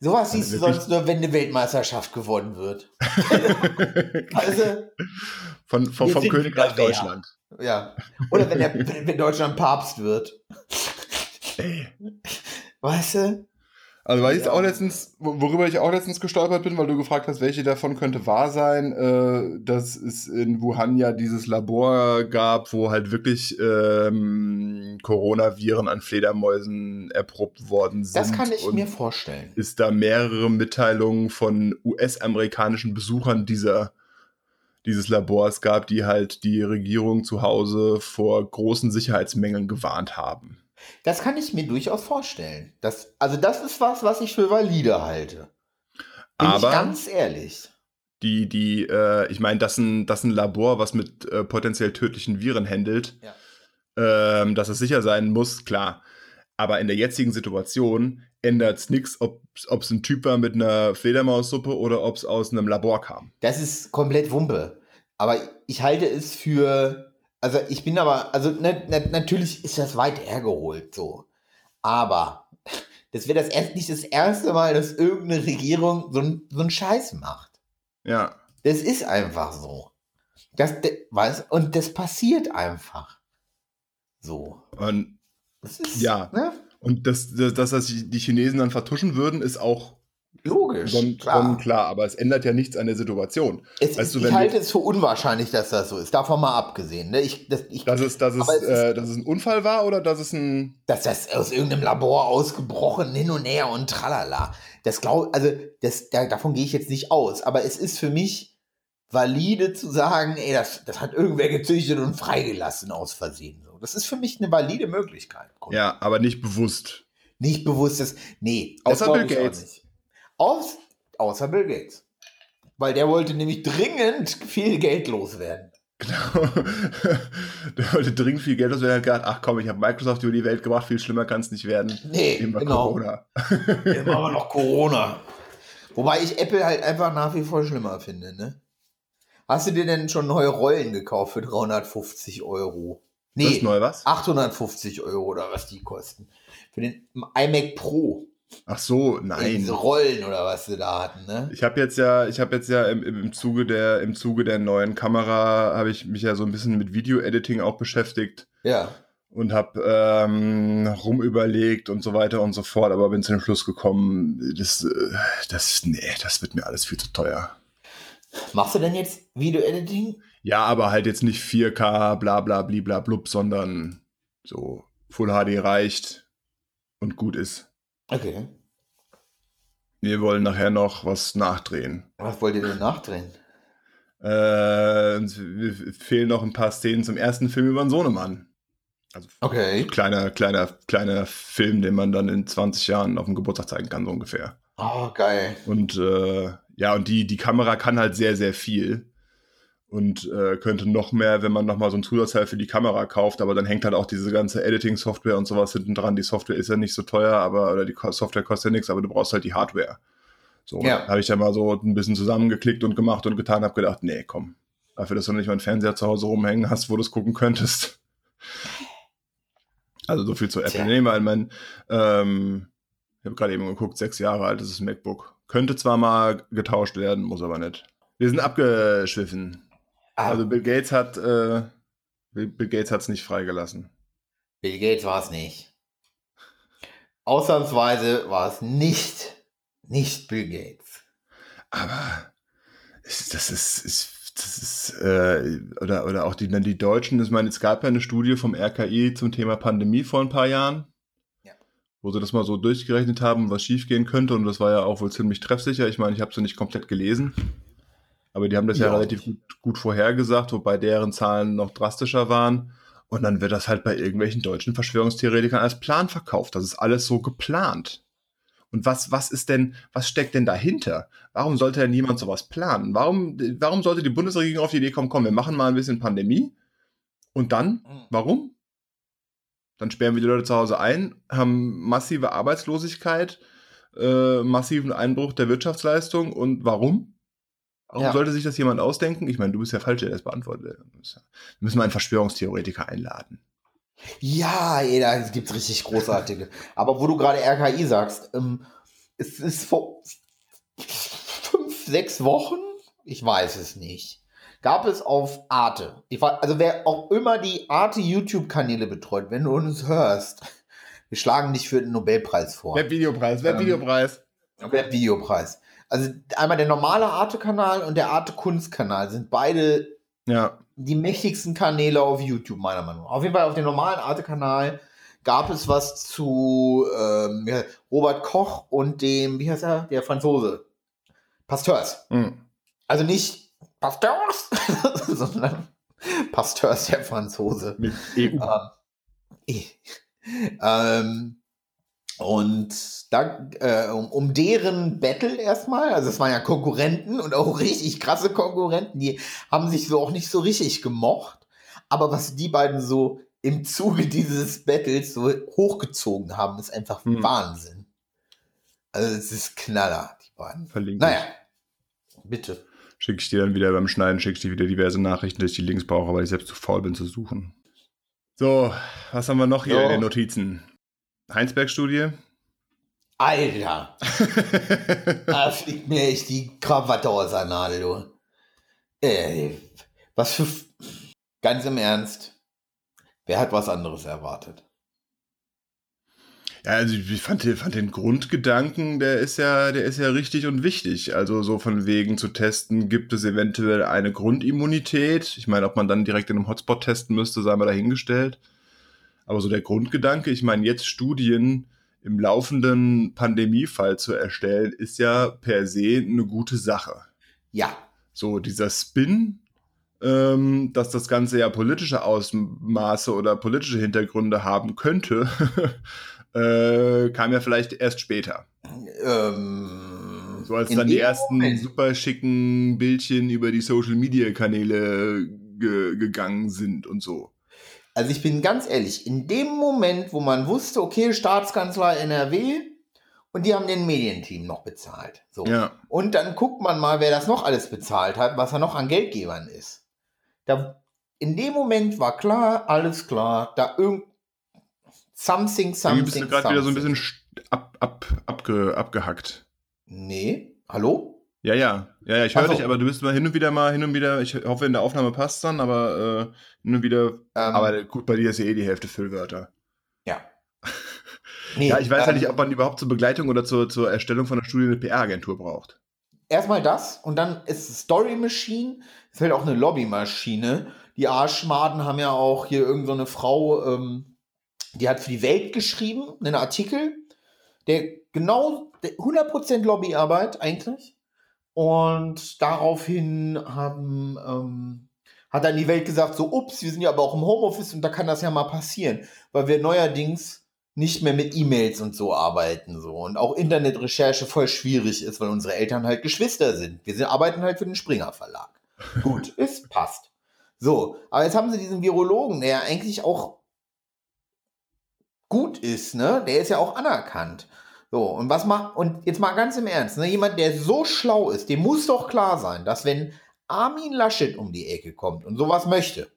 Sowas siehst du wirklich- sonst nur, wenn eine Weltmeisterschaft gewonnen wird. Also, Von, von, vom Königreich. Deutschland. Ja. Oder wenn, der, wenn Deutschland Papst wird. Ey. Weißt du? Also, weil ich Ja. auch letztens, wo- worüber ich auch letztens gestolpert bin, weil du gefragt hast, welche davon könnte wahr sein, äh, dass es in Wuhan ja dieses Labor gab, wo halt wirklich ähm, Coronaviren an Fledermäusen erprobt worden sind. Das kann ich und mir vorstellen. es da mehrere Mitteilungen von US-amerikanischen Besuchern dieser, dieses Labors gab, die halt die Regierung zu Hause vor großen Sicherheitsmängeln gewarnt haben. Das kann ich mir durchaus vorstellen. Das, also, das ist was, was ich für valide halte. Bin Aber- ich ganz ehrlich. die, die, äh, ich meine, dass ein, dass ein Labor, was mit äh, potenziell tödlichen Viren handelt, ähm, dass es sicher sein muss, klar. Aber in der jetzigen Situation ändert es nichts, ob es ein Typ war mit einer Fledermaussuppe oder ob es aus einem Labor kam. Das ist komplett Wumpe. Aber ich halte es für. Also ich bin aber, also na, na, natürlich ist das weit hergeholt so. Aber das wäre das erst nicht das erste Mal, dass irgendeine Regierung so, ein- so einen Scheiß macht. Ja. Das ist einfach so. Das, weiß, und das passiert einfach. So. Und, Das ist, Ja. Ne? Und dass, dass, dass das die Chinesen dann vertuschen würden, ist auch Logisch. son klar. sonnenklar. Aber es ändert ja nichts an der Situation. Es Weißt ist, du, ich du- halte es für unwahrscheinlich, dass das so ist. Davon mal abgesehen. Ne? Ich, das, ich, Dass es, dass, es, äh, dass es ein Unfall war oder dass es ein. dass das aus irgendeinem Labor ausgebrochen hin und her und tralala. Das glaub, also das, da, davon gehe ich jetzt nicht aus. Aber es ist für mich valide zu sagen, ey, das, das hat irgendwer gezüchtet und freigelassen aus Versehen. Das ist für mich eine valide Möglichkeit. Ja, aber nicht bewusst. Nicht bewusstes, nee. das Außer Bill Gates. Aus, außer Bill Gates. Weil der wollte nämlich dringend viel Geld loswerden. Genau. Der wollte dringend viel Geld. Er hat ach komm, ich habe Microsoft über die Welt gebracht, viel schlimmer kann es nicht werden. Nee, Immer genau. Corona. Immer aber noch Corona. Wobei ich Apple halt einfach nach wie vor schlimmer finde, ne? Hast du dir denn schon neue Rollen gekauft für 350 Euro? Ist neu, was? 850 Euro oder was die kosten. Für den iMac Pro. Ach so, nein. Diese Rollen oder was sie da hatten, ne? Ich habe jetzt ja, ich habe jetzt ja im, im, im Zuge der im Zuge der neuen Kamera habe ich mich ja so ein bisschen mit Video-Editing auch beschäftigt Ja. und habe ähm, rumüberlegt und so weiter und so fort, aber bin zu dem Schluss gekommen, das, äh, das, nee, das wird mir alles viel zu teuer. Machst du denn jetzt Video-Editing? Ja, aber halt jetzt nicht 4K, bla bla blibla blub, sondern so Full HD reicht und gut ist. Okay. Wir wollen nachher noch was nachdrehen. Was wollt ihr denn nachdrehen? Äh, uns fehlen noch ein paar Szenen zum ersten Film über den Sohnemann. Also Okay. kleiner, kleiner, kleiner Film, den man dann in 20 Jahren auf dem Geburtstag zeigen kann, so ungefähr. Oh, geil. Und äh, ja, und die, die Kamera kann halt sehr, sehr viel. Und äh, könnte noch mehr, wenn man nochmal so ein Zusatzteil für die Kamera kauft, aber dann hängt halt auch diese ganze Editing-Software und sowas hinten dran. Die Software ist ja nicht so teuer, aber, oder die Software kostet ja nichts, aber du brauchst halt die Hardware. So, Ja. habe ich da mal so ein bisschen zusammengeklickt und gemacht und getan, habe gedacht, nee, komm, dafür, dass du nicht mal einen Fernseher zu Hause rumhängen hast, wo du es gucken könntest. Also so viel zu Apple. Tja. Nee, weil mein, ähm, ich habe gerade eben geguckt, sechs Jahre alt ist das MacBook. Könnte zwar mal getauscht werden, muss aber nicht. Wir sind abgeschwiffen. Ah, Also Bill Gates hat, äh, Bill Gates hat es nicht freigelassen. Bill Gates war es nicht. Ausnahmsweise war es nicht, nicht Bill Gates. Aber das ist, ist das ist, äh, oder, oder auch die, dann die Deutschen, ich meine, es gab ja eine Studie vom RKI zum Thema Pandemie vor ein paar Jahren. Ja. Wo sie das mal so durchgerechnet haben, was schiefgehen könnte. Und das war ja auch wohl ziemlich treffsicher. Ich meine, ich habe sie nicht komplett gelesen. Aber die haben das ja, Ja. relativ gut, gut vorhergesagt, wobei deren Zahlen noch drastischer waren. Und dann wird das halt bei irgendwelchen deutschen Verschwörungstheoretikern als Plan verkauft. Das ist alles so geplant. Und was, was ist denn, was steckt denn dahinter? Warum sollte denn niemand sowas planen? Warum, warum sollte die Bundesregierung auf die Idee kommen, komm, wir machen mal ein bisschen Pandemie? Und dann? Warum? Dann sperren wir die Leute zu Hause ein, haben massive Arbeitslosigkeit, äh, massiven Einbruch der Wirtschaftsleistung. Und warum? Warum Ja. sollte sich das jemand ausdenken? Ich meine, du bist ja falsch, der das beantwortet. Wir müssen mal einen Verschwörungstheoretiker einladen. Ja, ey, da gibt's richtig großartige. Aber wo du gerade RKI sagst, ähm, es ist vor fünf, sechs Wochen, ich weiß es nicht, gab es auf Arte. Ich war, also wer auch immer die Arte YouTube-Kanäle betreut, wenn du uns hörst, wir schlagen dich für den Nobelpreis vor. Webvideopreis, Webvideopreis. Webvideopreis. Also einmal der normale Arte-Kanal und der Arte-Kunst-Kanal sind beide Ja. die mächtigsten Kanäle auf YouTube, meiner Meinung nach. Auf jeden Fall auf dem normalen Arte-Kanal gab es was zu ähm, Robert Koch und dem, wie heißt er, der Franzose? Pasteurs. Hm. Also nicht Pasteurs, sondern Pasteurs, der Franzose. Mit EU. Ähm, eh. ähm, und da, äh, um, um deren Battle erstmal, also es waren ja Konkurrenten und auch richtig krasse Konkurrenten, die haben sich so auch nicht so richtig gemocht. Aber was die beiden so im Zuge dieses Battles so hochgezogen haben, ist einfach Hm. Wahnsinn. Also es ist Knaller, die beiden. Verlinkt. Naja, bitte. Schicke ich dir dann wieder beim Schneiden, schicke ich dir wieder diverse Nachrichten, dass ich die Links brauche, weil ich selbst zu faul bin zu suchen. So, was haben wir noch hier So. in den Notizen? Heinsberg-Studie. Alter, da fliegt mir echt die Krawatte aus der Nadel, du. Ey, was für... Ganz im Ernst, wer hat was anderes erwartet? Ja, also ich fand, den- fand den Grundgedanken, der ist ja, der ist ja richtig und wichtig. Also so von wegen zu testen, gibt es eventuell eine Grundimmunität. Ich meine, ob man dann direkt in einem Hotspot testen müsste, sei mal dahingestellt. Aber so der Grundgedanke, ich meine, jetzt Studien im laufenden Pandemiefall zu erstellen, ist ja per se eine gute Sache. Ja, So dieser Spin, ähm, dass das Ganze ja politische Ausmaße oder politische Hintergründe haben könnte, äh, kam ja vielleicht erst später. ähm, So als dann die ersten Moment- super schicken Bildchen über die Social Media Kanäle ge gegangen sind und so. Also ich bin ganz ehrlich, in dem Moment, wo man wusste, okay, Staatskanzler NRW und die haben den Medienteam noch bezahlt. So. Ja. Und dann guckt man mal, wer das noch alles bezahlt hat, was er noch an Geldgebern ist. Da, in dem Moment war klar, alles klar, da irgend something, something, Irgendwie bist du gerade wieder so ein bisschen ab, ab, abge, abgehackt. Nee, hallo? Ja, ja. Ja, ja, ich höre Ach so. dich, aber du bist mal hin und wieder mal hin und wieder, ich hoffe, in der Aufnahme passt dann, aber äh, hin und wieder. Ähm, aber gut, bei dir ist ja eh die Hälfte Füllwörter. ja. Nee, Ja, ich weiß ähm, nicht, ob man überhaupt zur Begleitung oder zur, zur Erstellung von einer Studie eine PR-Agentur braucht. erstmal das und dann ist Story Machine, ist halt auch eine Lobbymaschine. Die Arschmaden haben ja auch hier irgendeine so eine Frau, ähm, die hat für die Welt geschrieben, einen Artikel, der genau der 100% Lobbyarbeit eigentlich. Und daraufhin haben, ähm, hat dann die Welt gesagt, so, ups, wir sind ja aber auch im Homeoffice und da kann das ja mal passieren, weil wir neuerdings nicht mehr mit E-Mails und so arbeiten so und auch Internetrecherche voll schwierig ist, weil unsere Eltern halt Geschwister sind. Wir sind, arbeiten halt für den Springer Verlag. Gut, es passt. So, aber jetzt haben sie diesen Virologen, der ja eigentlich auch gut ist, ne? Der ist ja auch anerkannt. So, und was macht, und jetzt mal ganz im Ernst, ne? Jemand, der so schlau ist, dem muss doch klar sein, dass wenn Armin Laschet um die Ecke kommt und sowas möchte,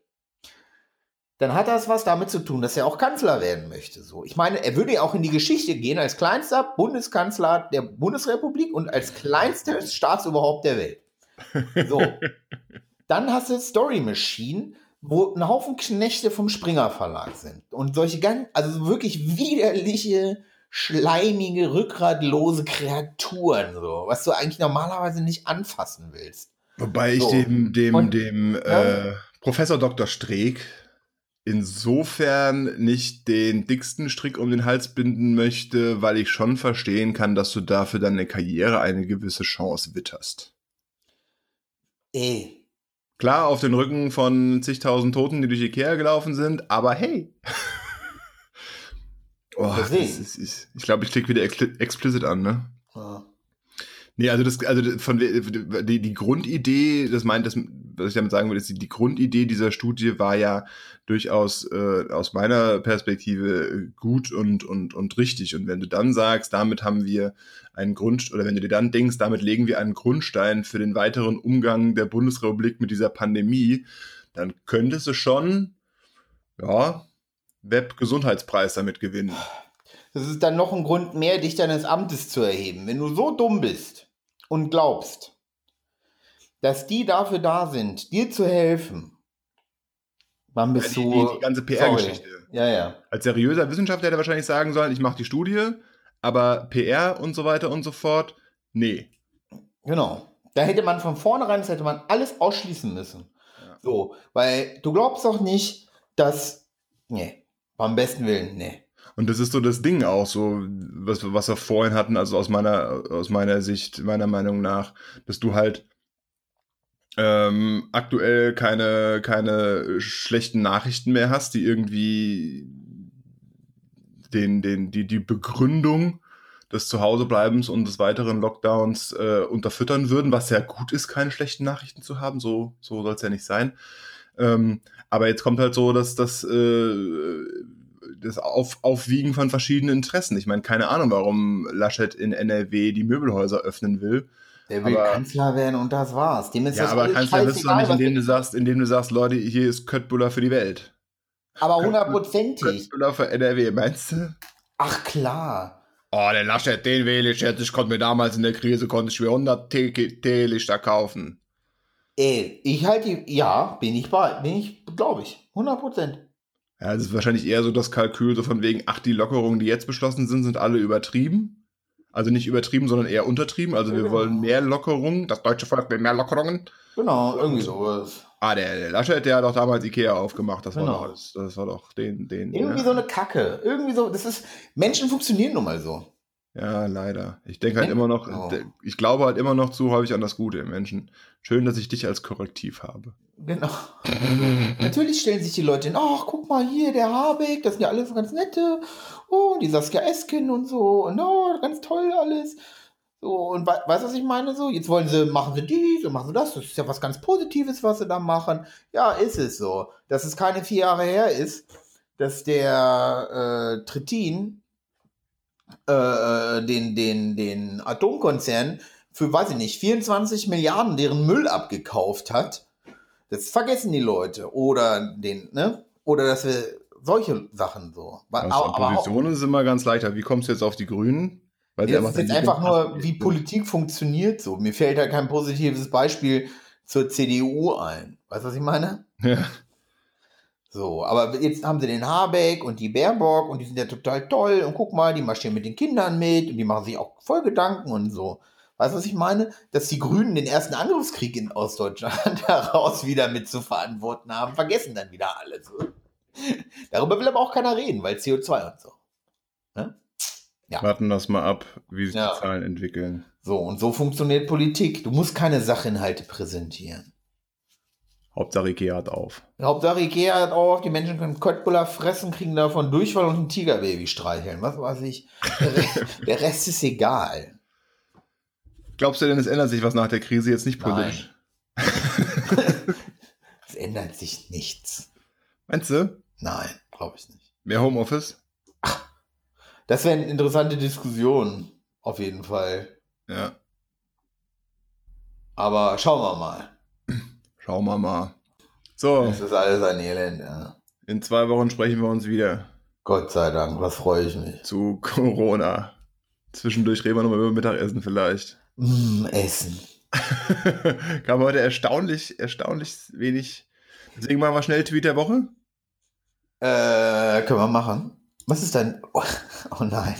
dann hat das was damit zu tun, dass er auch Kanzler werden möchte. So, ich meine, er würde ja auch in die Geschichte gehen als kleinster Bundeskanzler der Bundesrepublik und als kleinstes Staatsoberhaupt der Welt. So, dann hast du Story Machine, wo ein Haufen Knechte vom Springer Verlag sind und solche ganz, also wirklich widerliche, schleimige, rückgratlose Kreaturen, so, was du eigentlich normalerweise nicht anfassen willst. Wobei ich So. dem, dem, Und- dem Ja. äh, Professor Dr. Streeck insofern nicht den dicksten Strick um den Hals binden möchte, weil ich schon verstehen kann, dass du dafür deine Karriere eine gewisse Chance witterst. Ey, Klar, auf den Rücken von zigtausend Toten, die durch Ikea gelaufen sind, aber hey. oh, ist, ist, ich glaube, ich klicke wieder expli- explicit an, ne? ja. Nee, also das, also von die, die Grundidee, das meint, das, was ich damit sagen will, ist, die, die Grundidee dieser Studie war ja durchaus äh, aus meiner Perspektive gut und, und, und richtig. Und wenn du dann sagst, damit haben wir einen Grund, oder wenn du dir dann denkst, damit legen wir einen Grundstein für den weiteren Umgang der Bundesrepublik mit dieser Pandemie, dann könntest du schon, ja, Web-Gesundheitspreis damit gewinnen. Das ist dann noch ein Grund mehr, dich deines Amtes zu erheben. Wenn du so dumm bist, und glaubst, dass die dafür da sind, dir zu helfen, dann bist ja, die, du. Die, die ganze PR-Geschichte. Ja, ja. Als seriöser Wissenschaftler hätte er wahrscheinlich sagen sollen, ich mache die Studie, aber PR und so weiter und so fort, nee. Genau. Da hätte man von vornherein, das hätte man alles ausschließen müssen. Ja. So, weil du glaubst doch nicht, dass. Nee, beim besten Willen, nee. Und das ist so das Ding auch, so, was, was wir vorhin hatten, also aus meiner, aus meiner Sicht, meiner Meinung nach, dass du halt ähm, aktuell keine, keine schlechten Nachrichten mehr hast, die irgendwie den, den, die, die Begründung des Zuhausebleibens und des weiteren Lockdowns äh, unterfüttern würden, was ja gut ist, keine schlechten Nachrichten zu haben, so, so soll es ja nicht sein. Ähm, aber jetzt kommt halt so, dass das äh, das Auf, Aufwiegen von verschiedenen Interessen. Ich meine, keine Ahnung, warum Laschet in NRW die Möbelhäuser öffnen will. Der will aber, Kanzler werden und das war's. Dem ist ja, das aber Kanzler wirst du doch nicht, indem du, sagst, indem du sagst, Leute, hier ist Köttbullar für die Welt. Aber hundertprozentig. Köttbullar für NRW, meinst du? Ach klar. Oh, der Laschet, den wähle ich jetzt. Ich konnte mir damals in der Krise, konnte ich mir 100 Teelichter kaufen. Ey, ich halte, ja, bin ich bei, bin ich, glaube ich, 100 Prozent. Ja, es ist wahrscheinlich eher so das Kalkül, so von wegen, ach, die Lockerungen, die jetzt beschlossen sind, sind alle übertrieben. Also nicht übertrieben, sondern eher untertrieben. Also wir genau. wollen mehr Lockerungen. Das deutsche Volk will mehr Lockerungen. Genau, irgendwie sowas. Ah, der, der Laschet, der hat doch damals Ikea aufgemacht. Das, genau. war, doch, das, das war doch den. den irgendwie ja. so eine Kacke. Irgendwie so, das ist. Menschen funktionieren nun mal so. Ja, leider. Ich denke halt immer noch, oh. ich glaube halt immer noch zu häufig an das Gute im Menschen. Schön, dass ich dich als Korrektiv habe. Genau. Natürlich stellen sich die Leute hin, ach, guck mal hier, der Habeck, das sind ja alles ganz nette. Oh, die Saskia Esken und so. Und oh, ganz toll alles. So, und we weißt du, was ich meine? So, jetzt wollen sie, machen sie dies und machen sie das. Das ist ja was ganz Positives, was sie da machen. Ja, ist es so. Dass es keine vier Jahre her ist, dass der äh, Trittin äh, äh, den, den, den Atomkonzern für, weiß ich nicht, 24 Milliarden deren Müll abgekauft hat. Das vergessen die Leute. Oder den, ne? Oder dass wir solche Sachen so. Aus aber, Opposition ist immer ganz leichter. Wie kommst du jetzt auf die Grünen? Weil das ist jetzt einfach nur, wie Politik funktioniert so. Mir fällt da kein positives Beispiel zur CDU ein. Weißt du, was ich meine? Ja. So, aber jetzt haben sie den Habeck und die Baerbock und die sind ja total toll und guck mal, die marschieren mit den Kindern mit und die machen sich auch voll Gedanken und so. Weißt du, was ich meine? Dass die Grünen den ersten Angriffskrieg in Ostdeutschland heraus wieder mit zu verantworten haben, vergessen dann wieder alle. So. Darüber will aber auch keiner reden, weil CO2 und so. Ne? Ja. Warten das mal ab, wie sich ja. die Zahlen entwickeln. So, und so funktioniert Politik. Du musst keine Sachinhalte präsentieren. Hauptsache Ikea hat auf. Hauptsache Ikea hat auf, die Menschen können Köttbullar fressen, kriegen davon Durchfall und ein Tigerbaby streicheln. Was weiß ich. Der, Rest ist egal. Glaubst du denn, es ändert sich was nach der Krise jetzt nicht politisch? es ändert sich nichts. Meinst du? Nein, glaube ich nicht. Mehr Homeoffice? Ach, das wäre eine interessante Diskussion, auf jeden Fall. Ja. Aber schauen wir mal. Schauen wir mal. So. Es ist alles ein Elend, ja. In zwei Wochen sprechen wir uns wieder. Gott sei Dank, was freue ich mich. Zu Corona. Zwischendurch reden wir nochmal über Mittagessen vielleicht. Mm, Essen. Kam heute erstaunlich, erstaunlich wenig. Deswegen machen wir schnell Tweet der Woche. Äh, können wir machen. Was ist dein. Oh, oh nein.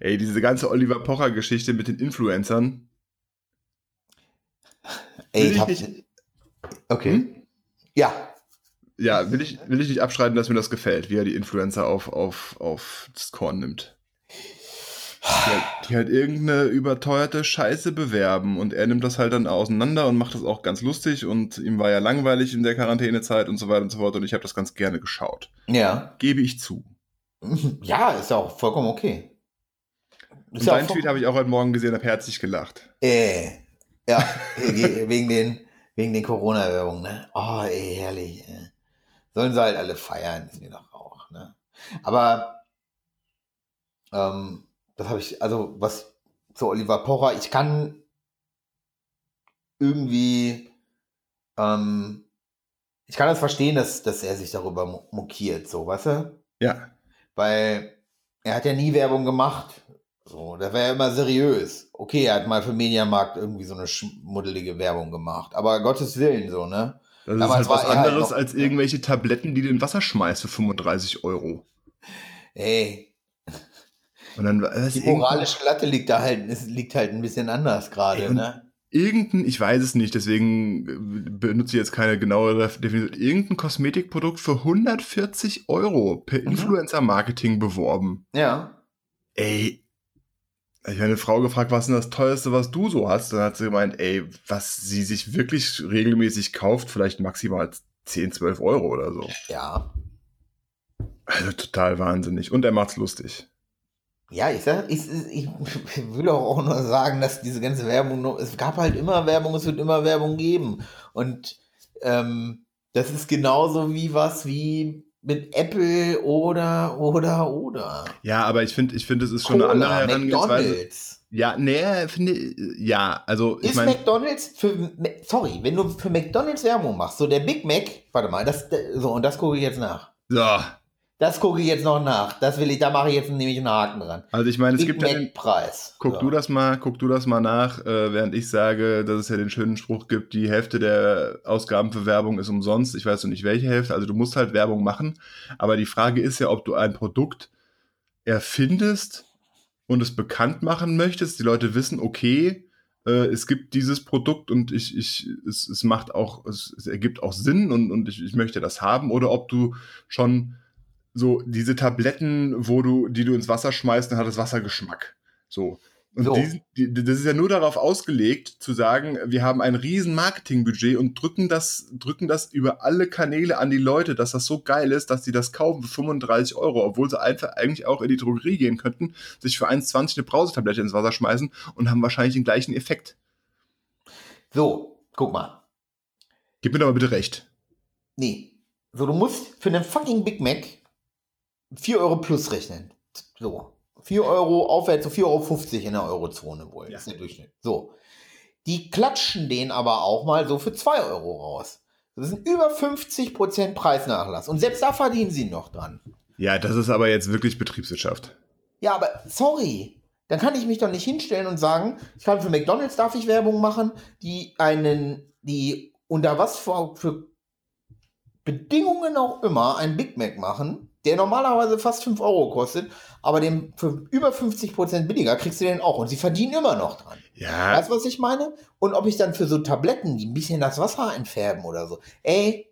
Ey, diese ganze Oliver Pocher-Geschichte mit den Influencern. Ey, ich hab, nicht, okay. Hm? Ja. Ja, will ich, will ich nicht abschreiben, dass mir das gefällt, wie er die Influencer auf, auf, auf das Korn nimmt. Die halt, die halt irgendeine überteuerte Scheiße bewerben und er nimmt das halt dann auseinander und macht das auch ganz lustig und ihm war ja langweilig in der Quarantänezeit und so weiter und so fort und ich habe das ganz gerne geschaut. Ja. Gebe ich zu. Ja, ist ja auch vollkommen okay. Und deinen Tweet habe ich auch heute Morgen gesehen, habe herzlich gelacht. Äh, ja, wegen den, wegen den Corona-Werbungen, ne? Oh, ey, herrlich. Ey. Sollen sie halt alle feiern, ist mir doch auch, ne? Aber, ähm, das habe ich, also, was zu Oliver Pocher, ich kann irgendwie, ähm, ich kann das verstehen, dass, dass er sich darüber mokiert, so, weißt du? Ja. Weil er hat ja nie Werbung gemacht. So, das wäre ja immer seriös. Okay, er hat mal für Mediamarkt irgendwie so eine schmuddelige Werbung gemacht. Aber Gottes Willen, so, ne? Das Damals ist halt was halt anderes halt noch, als irgendwelche Tabletten, die du in Wasser schmeißt für 35 Euro. Ey. Und dann, die moralische Latte liegt da halt, liegt halt ein bisschen anders gerade, ne? Irgendein, ich weiß es nicht, deswegen äh, benutze ich jetzt keine genauere Definition, irgendein Kosmetikprodukt für 140 Euro per mhm. Influencer-Marketing beworben. Ja. Ey, ich habe eine Frau gefragt, was ist denn das teuerste, was du so hast? Dann hat sie gemeint, ey, was sie sich wirklich regelmäßig kauft, vielleicht maximal 10, 12 Euro oder so. Ja. Also total wahnsinnig. Und er macht's lustig. Ja, ich sag, ich, ich will auch nur sagen, dass diese ganze Werbung, es gab halt immer Werbung, es wird immer Werbung geben. Und ähm, das ist genauso wie was wie mit Apple oder, oder, oder. Ja, aber ich finde, ich finde, es ist schon Cola, eine andere Herangehensweise. McDonald's. Ja, nee, finde, ja, also ich Ist mein, McDonald's für, sorry, wenn du für McDonald's Werbung machst, so der Big Mac, warte mal, das, so, und das gucke ich jetzt nach. So, das gucke ich jetzt noch nach. Das will ich, da mache ich jetzt nämlich einen Haken dran. Also ich meine, es gibt ja den Preis. Guck ja. du das mal, guck du das mal nach, äh, während ich sage, dass es ja den schönen Spruch gibt, die Hälfte der Ausgaben für Werbung ist umsonst. Ich weiß noch nicht welche Hälfte, also du musst halt Werbung machen. Aber die Frage ist ja, ob du ein Produkt erfindest und es bekannt machen möchtest. Die Leute wissen, okay, äh, es gibt dieses Produkt und ich, ich, es, es macht auch, es, es ergibt auch Sinn und, und ich, ich möchte das haben. Oder ob du schon so diese Tabletten, wo du, die du ins Wasser schmeißt, dann hat das Wasser Geschmack. So. Und so. Die, die, das ist ja nur darauf ausgelegt, zu sagen, wir haben ein riesen Marketingbudget und drücken das, drücken das über alle Kanäle an die Leute, dass das so geil ist, dass sie das kaufen für 35 Euro, obwohl sie einfach eigentlich auch in die Drogerie gehen könnten, sich für 1,20 eine Brausetablette ins Wasser schmeißen und haben wahrscheinlich den gleichen Effekt. So, guck mal. Gib mir doch mal bitte recht. Nee. So, du musst für einen fucking Big Mac 4 Euro plus rechnen. So. 4 Euro aufwärts, so 4,50 Euro in der Eurozone wohl. Ja. Das ist der Durchschnitt. So. Die klatschen den aber auch mal so für 2 Euro raus. Das sind über 50% Preisnachlass. Und selbst da verdienen sie noch dran. Ja, das ist aber jetzt wirklich Betriebswirtschaft. Ja, aber sorry. Dann kann ich mich doch nicht hinstellen und sagen, ich kann für McDonalds darf ich Werbung machen, die einen, die unter was für, für Bedingungen auch immer ein Big Mac machen, der normalerweise fast 5 Euro kostet, aber den für über 50% billiger kriegst du den auch. Und sie verdienen immer noch dran. Ja. Weißt du, was ich meine? Und ob ich dann für so Tabletten, die ein bisschen das Wasser einfärben oder so, ey.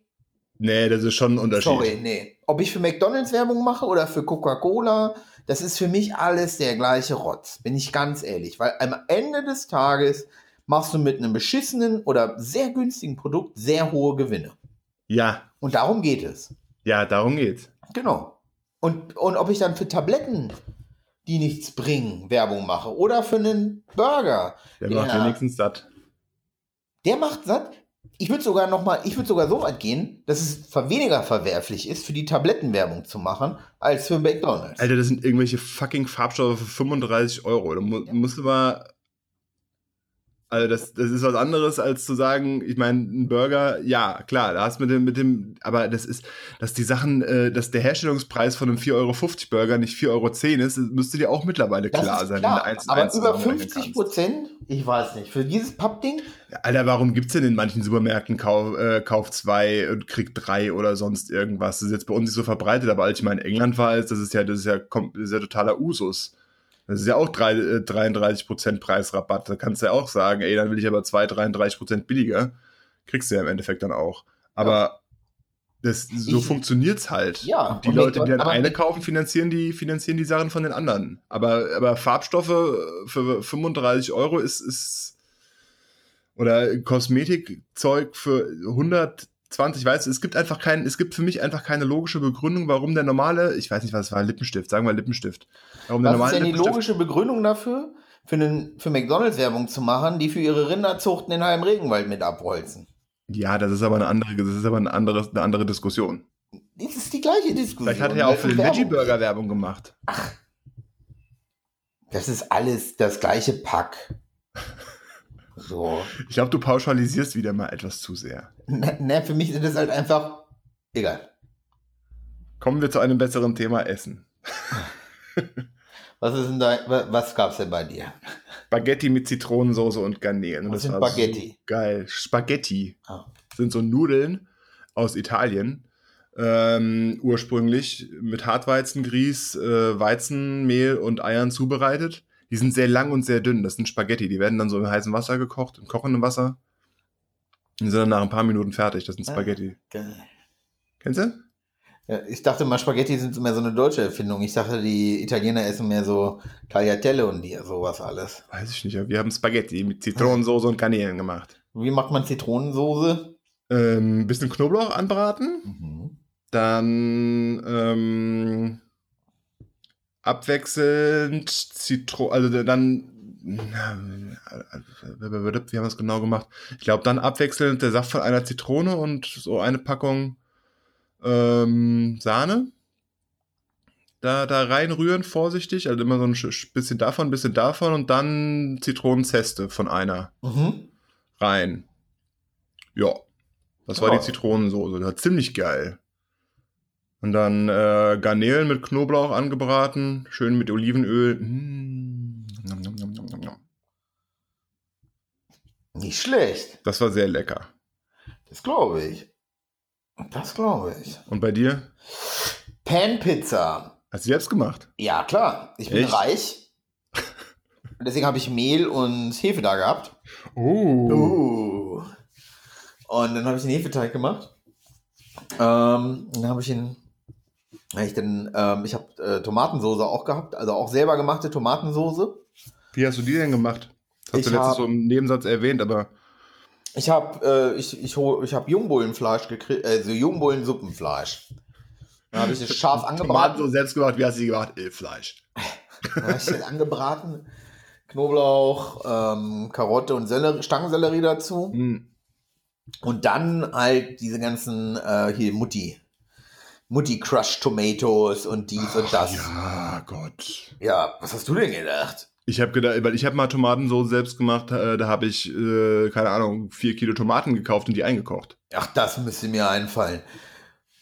Nee, das ist schon ein Unterschied. Sorry, nee. Ob ich für McDonalds Werbung mache oder für Coca-Cola, das ist für mich alles der gleiche Rotz. Bin ich ganz ehrlich. Weil am Ende des Tages machst du mit einem beschissenen oder sehr günstigen Produkt sehr hohe Gewinne. Ja. Und darum geht es. Ja, darum geht's. Genau. Und, und ob ich dann für Tabletten, die nichts bringen, Werbung mache oder für einen Burger. Der, der macht wenigstens satt. Der macht satt. Ich würde sogar noch mal, ich würde sogar so weit gehen, dass es weniger verwerflich ist, für die Tablettenwerbung zu machen, als für McDonalds. Alter, das sind irgendwelche fucking Farbstoffe für 35 Euro. Da mu ja. musst du mal also das, das ist was anderes, als zu sagen, ich meine, ein Burger, ja, klar, da hast du mit dem, mit dem, aber das ist, dass die Sachen, äh, dass der Herstellungspreis von einem 4,50 Euro Burger nicht 4,10 Euro ist, müsste dir auch mittlerweile klar sein. Klar, wenn du aber über 50 Prozent, ich weiß nicht, für dieses Pappding. Alter, warum gibt's denn in manchen Supermärkten Kauf, äh, Kauf zwei und krieg drei oder sonst irgendwas? Das ist jetzt bei uns nicht so verbreitet, aber als ich mal in England war, ist das ist ja, das ist ja, das ist ja totaler Usus. Das ist ja auch 3, äh, 33% Preisrabatt. Da kannst du ja auch sagen, ey, dann will ich aber 2, 33% billiger. Kriegst du ja im Endeffekt dann auch. Aber ja. das, so ich, funktioniert's halt. Ja. Und die Leute, die dann eine kaufen, finanzieren die, finanzieren die Sachen von den anderen. Aber, aber Farbstoffe für 35 Euro ist, ist oder Kosmetikzeug für 100 20, weißt du, es gibt einfach keinen, es gibt für mich einfach keine logische Begründung, warum der normale, ich weiß nicht, was es war, Lippenstift, sagen wir Lippenstift. Warum der Was ist normale denn die logische Begründung dafür, für, einen, für McDonalds Werbung zu machen, die für ihre Rinderzuchten in halbem Regenwald mit abholzen? Ja, das ist aber eine andere, das ist aber eine andere, eine andere Diskussion. Das ist die gleiche Diskussion. Vielleicht hat er ja auch für den Werbung. Veggie Burger Werbung gemacht. Das ist alles das gleiche Pack. So. Ich glaube, du pauschalisierst wieder mal etwas zu sehr. Ne, ne, für mich sind das halt einfach. Egal. Kommen wir zu einem besseren Thema Essen. Was ist denn da, wa- was gab's denn bei dir? Spaghetti mit Zitronensoße und Garnelen. Was das sind Spaghetti? So geil. Spaghetti Ah. sind so Nudeln aus Italien. Ähm, ursprünglich mit Hartweizengrieß, äh, Weizenmehl und Eiern zubereitet. Die sind sehr lang und sehr dünn. Das sind Spaghetti. Die werden dann so im heißen Wasser gekocht, im kochenden Wasser. Und sind dann nach ein paar Minuten fertig. Das sind Ah. Spaghetti. Geil. Kennst du? Ja, ich dachte mal, Spaghetti sind mehr so eine deutsche Erfindung. Ich dachte, die Italiener essen mehr so Tagliatelle und die, sowas alles. Weiß ich nicht. Wir haben Spaghetti mit Zitronensoße und Garnelen gemacht. Wie macht man Zitronensoße? Ähm, bisschen Knoblauch anbraten. Mhm. Dann ähm, abwechselnd Zitron, also dann, wie haben wir es genau gemacht? Ich glaube, dann abwechselnd der Saft von einer Zitrone und so eine Packung ähm, Sahne. Da, da reinrühren, vorsichtig, also immer so ein sch- bisschen davon, ein bisschen davon und dann Zitronenzeste von einer Mhm. rein. Ja, das war Ja. die Zitronensoße. Das war ziemlich geil. Und dann äh, Garnelen mit Knoblauch angebraten, schön mit Olivenöl. Mm. Nom, nom, nom, nom, nom. Nicht schlecht. Das war sehr lecker. Das glaube ich. Das glaube ich. Und bei dir? Pan-Pizza. Hast du selbst gemacht? Ja, klar. Ich bin Echt? reich. Und Deswegen habe ich Mehl und Hefe da gehabt. Oh. Uh. Und dann habe ich den Hefeteig gemacht. Ähm, dann habe ich ihn. Hab Ich, ähm, ich habe äh, Tomatensoße auch gehabt, also auch selber gemachte Tomatensoße. Wie hast du die denn gemacht? Das hast Ich du letztens hab- so im Nebensatz erwähnt, aber Ich habe äh, ich, ich, hol- ich hab Jungbullenfleisch gekriegt, also Jungbullen-Suppenfleisch. Dann habe ich es scharf Tomaten so angebraten. selbst gemacht. Wie hast du die gemacht? Äh, Fleisch. Dann habe ich es angebraten. Knoblauch, ähm, Karotte und Sellerie, Stangensellerie dazu. Hm. Und dann halt diese ganzen, äh, hier, Mutti. Mutti Crush Tomatoes und dies und das. Ja. Ja, Gott. was hast du denn gedacht? Ich habe gedacht, weil ich habe mal Tomatensoße selbst gemacht, äh, da habe ich, äh, keine Ahnung, vier Kilo Tomaten gekauft und die eingekocht. Ach, das müsste mir einfallen.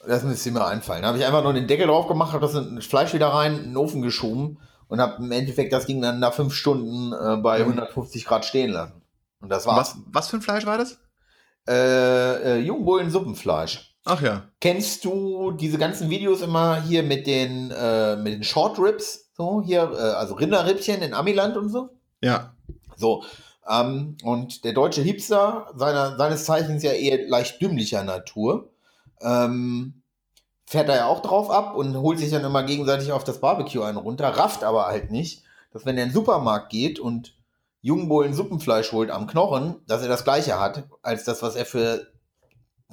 Das müsste mir einfallen. Da habe ich einfach nur den Deckel drauf gemacht, habe das Fleisch wieder rein, in den Ofen geschoben und habe im Endeffekt das Ding dann nach fünf Stunden äh, bei Mhm. 150 Grad stehen lassen. Und das war's. Was, was für ein Fleisch war das? Äh, äh, Jungbullen-Suppenfleisch. Ach ja. Kennst du diese ganzen Videos immer hier mit den, äh, mit den Short Ribs? So, hier, äh, also Rinderrippchen in Amiland und so? Ja. So. Ähm, und der deutsche Hipster, seiner, seines Zeichens ja eher leicht dümmlicher Natur, ähm, fährt da ja auch drauf ab und holt sich dann immer gegenseitig auf das Barbecue einen runter, rafft aber halt nicht, dass wenn er in den Supermarkt geht und Jungbullen Suppenfleisch holt am Knochen, dass er das gleiche hat, als das, was er für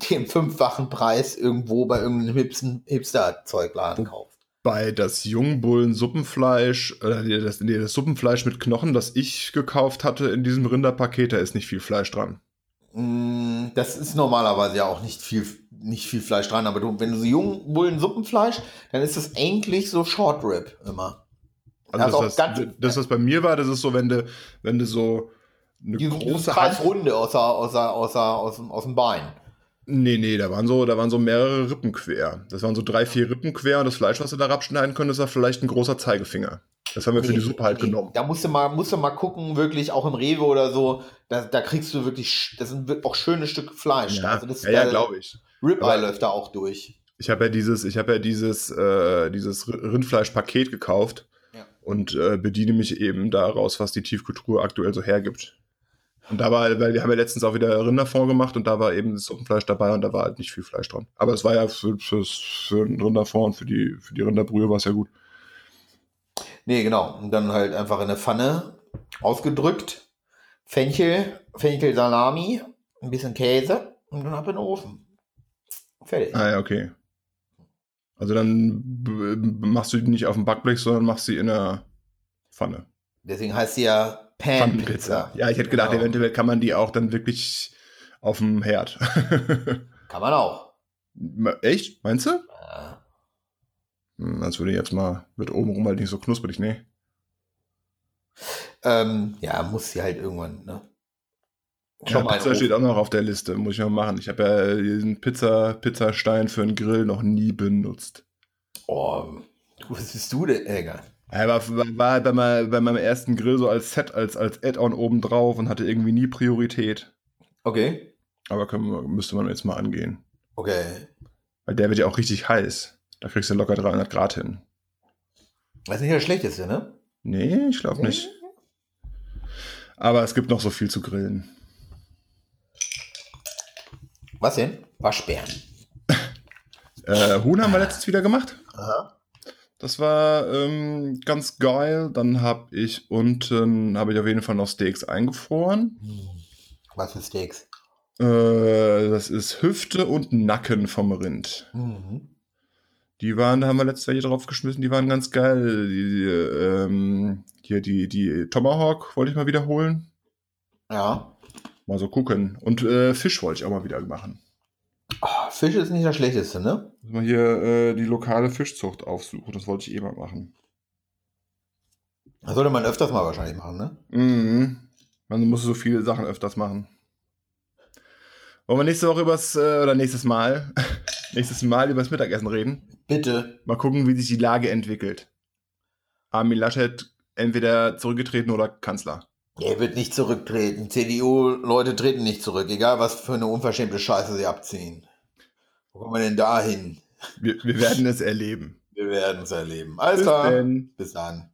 den fünffachen Preis irgendwo bei irgendeinem Hipster-Zeugladen kauft. Bei das Jungbullen-Suppenfleisch, oder nee, das, nee, das Suppenfleisch mit Knochen, das ich gekauft hatte in diesem Rinderpaket, da ist nicht viel Fleisch dran. Mm, Das ist normalerweise ja auch nicht viel, nicht viel Fleisch dran, aber du, wenn du so Jungbullen Suppenfleisch, dann ist das eigentlich so Short Rib immer. Also das, das, ganz- das, was bei mir war, das ist so, wenn du, wenn du so eine große Hand. Kreisrunde aus, der, aus, der, aus, der, aus, aus dem Bein. Nee, nee, da waren so, da waren so mehrere Rippen quer. Das waren so drei, vier Rippen quer und das Fleisch, was du da abschneiden konntest, war vielleicht ein großer Zeigefinger. Das haben wir für die Suppe halt nee, genommen. Da musst du, mal, musst du mal gucken, wirklich auch im Rewe oder so. Da, da kriegst du wirklich, das sind auch schöne Stücke Fleisch. Ja, also das, ja, ja glaube ich. Ribeye läuft da auch durch. Ich habe ja dieses, ich habe ja dieses, äh, dieses Rindfleischpaket gekauft Ja. und äh, bediene mich eben daraus, was die Tiefkultur aktuell so hergibt. Und da war, weil wir haben ja letztens auch wieder Rinderfond gemacht und da war eben das Suppenfleisch dabei und da war halt nicht viel Fleisch dran. Aber es war ja für, fürs, für den Rinderfond und für die, für die Rinderbrühe war es ja gut. Nee, genau. Und dann halt einfach in eine Pfanne ausgedrückt. Fenchel, Fenchel Salami, ein bisschen Käse und dann ab in den Ofen. Fertig. Ah ja, okay. Also dann machst du die nicht auf dem Backblech, sondern machst sie in der Pfanne. Deswegen heißt sie ja Pan-Pizza. Ja, ich hätte gedacht, Genau. eventuell kann man die auch dann wirklich auf dem Herd. Kann man auch. Echt? Meinst du? Ja. Hm, als würde jetzt mal, wird oben rum halt nicht so knusprig, ne? Ähm, ja, muss sie halt irgendwann, ne? Ja, mal Pizza steht auch noch auf der Liste, muss ich noch machen. Ich habe ja diesen Pizza, Pizzastein für einen Grill noch nie benutzt. Oh, was bist du denn, Egal. Er war, war, war bei, meinem, bei meinem ersten Grill so als Set, als, als Add-on oben drauf und hatte irgendwie nie Priorität. Okay. Aber können, müsste man jetzt mal angehen. Okay. Weil der wird ja auch richtig heiß. Da kriegst du locker 300 Grad hin. Das ist nicht das Schlechteste, ne? Nee, ich glaube nicht. Aber es gibt noch so viel zu grillen. Was denn? Waschbären. Äh, Huhn haben wir letztens wieder gemacht. Aha. Das war ähm, ganz geil. Dann habe ich unten, habe ich auf jeden Fall noch Steaks eingefroren. Was für Steaks? Äh, das ist Hüfte und Nacken vom Rind. Mhm. Die waren, da haben wir letztes Jahr hier drauf geschmissen, die waren ganz geil. Die, die, ähm, hier die, die Tomahawk wollte ich mal wiederholen. Ja. Mal so gucken. Und äh, Fisch wollte ich auch mal wieder machen. Ah, Fisch ist nicht das Schlechteste, ne? Muss mal hier äh, die lokale Fischzucht aufsuchen. Das wollte ich eh mal machen. Das sollte man öfters mal wahrscheinlich machen, ne? Mhm. Man muss so viele Sachen öfters machen. Wollen wir nächste Woche übers, äh, oder nächstes Mal, nächstes Mal übers Mittagessen reden? Bitte. Mal gucken, wie sich die Lage entwickelt. Armin Laschet entweder zurückgetreten oder Kanzler. Er wird nicht zurücktreten. CDU-Leute treten nicht zurück, egal was für eine unverschämte Scheiße sie abziehen. Wo kommen wir denn da hin? Wir, wir werden es erleben. Wir werden es erleben. Alles Bis klar. denn. Bis dann.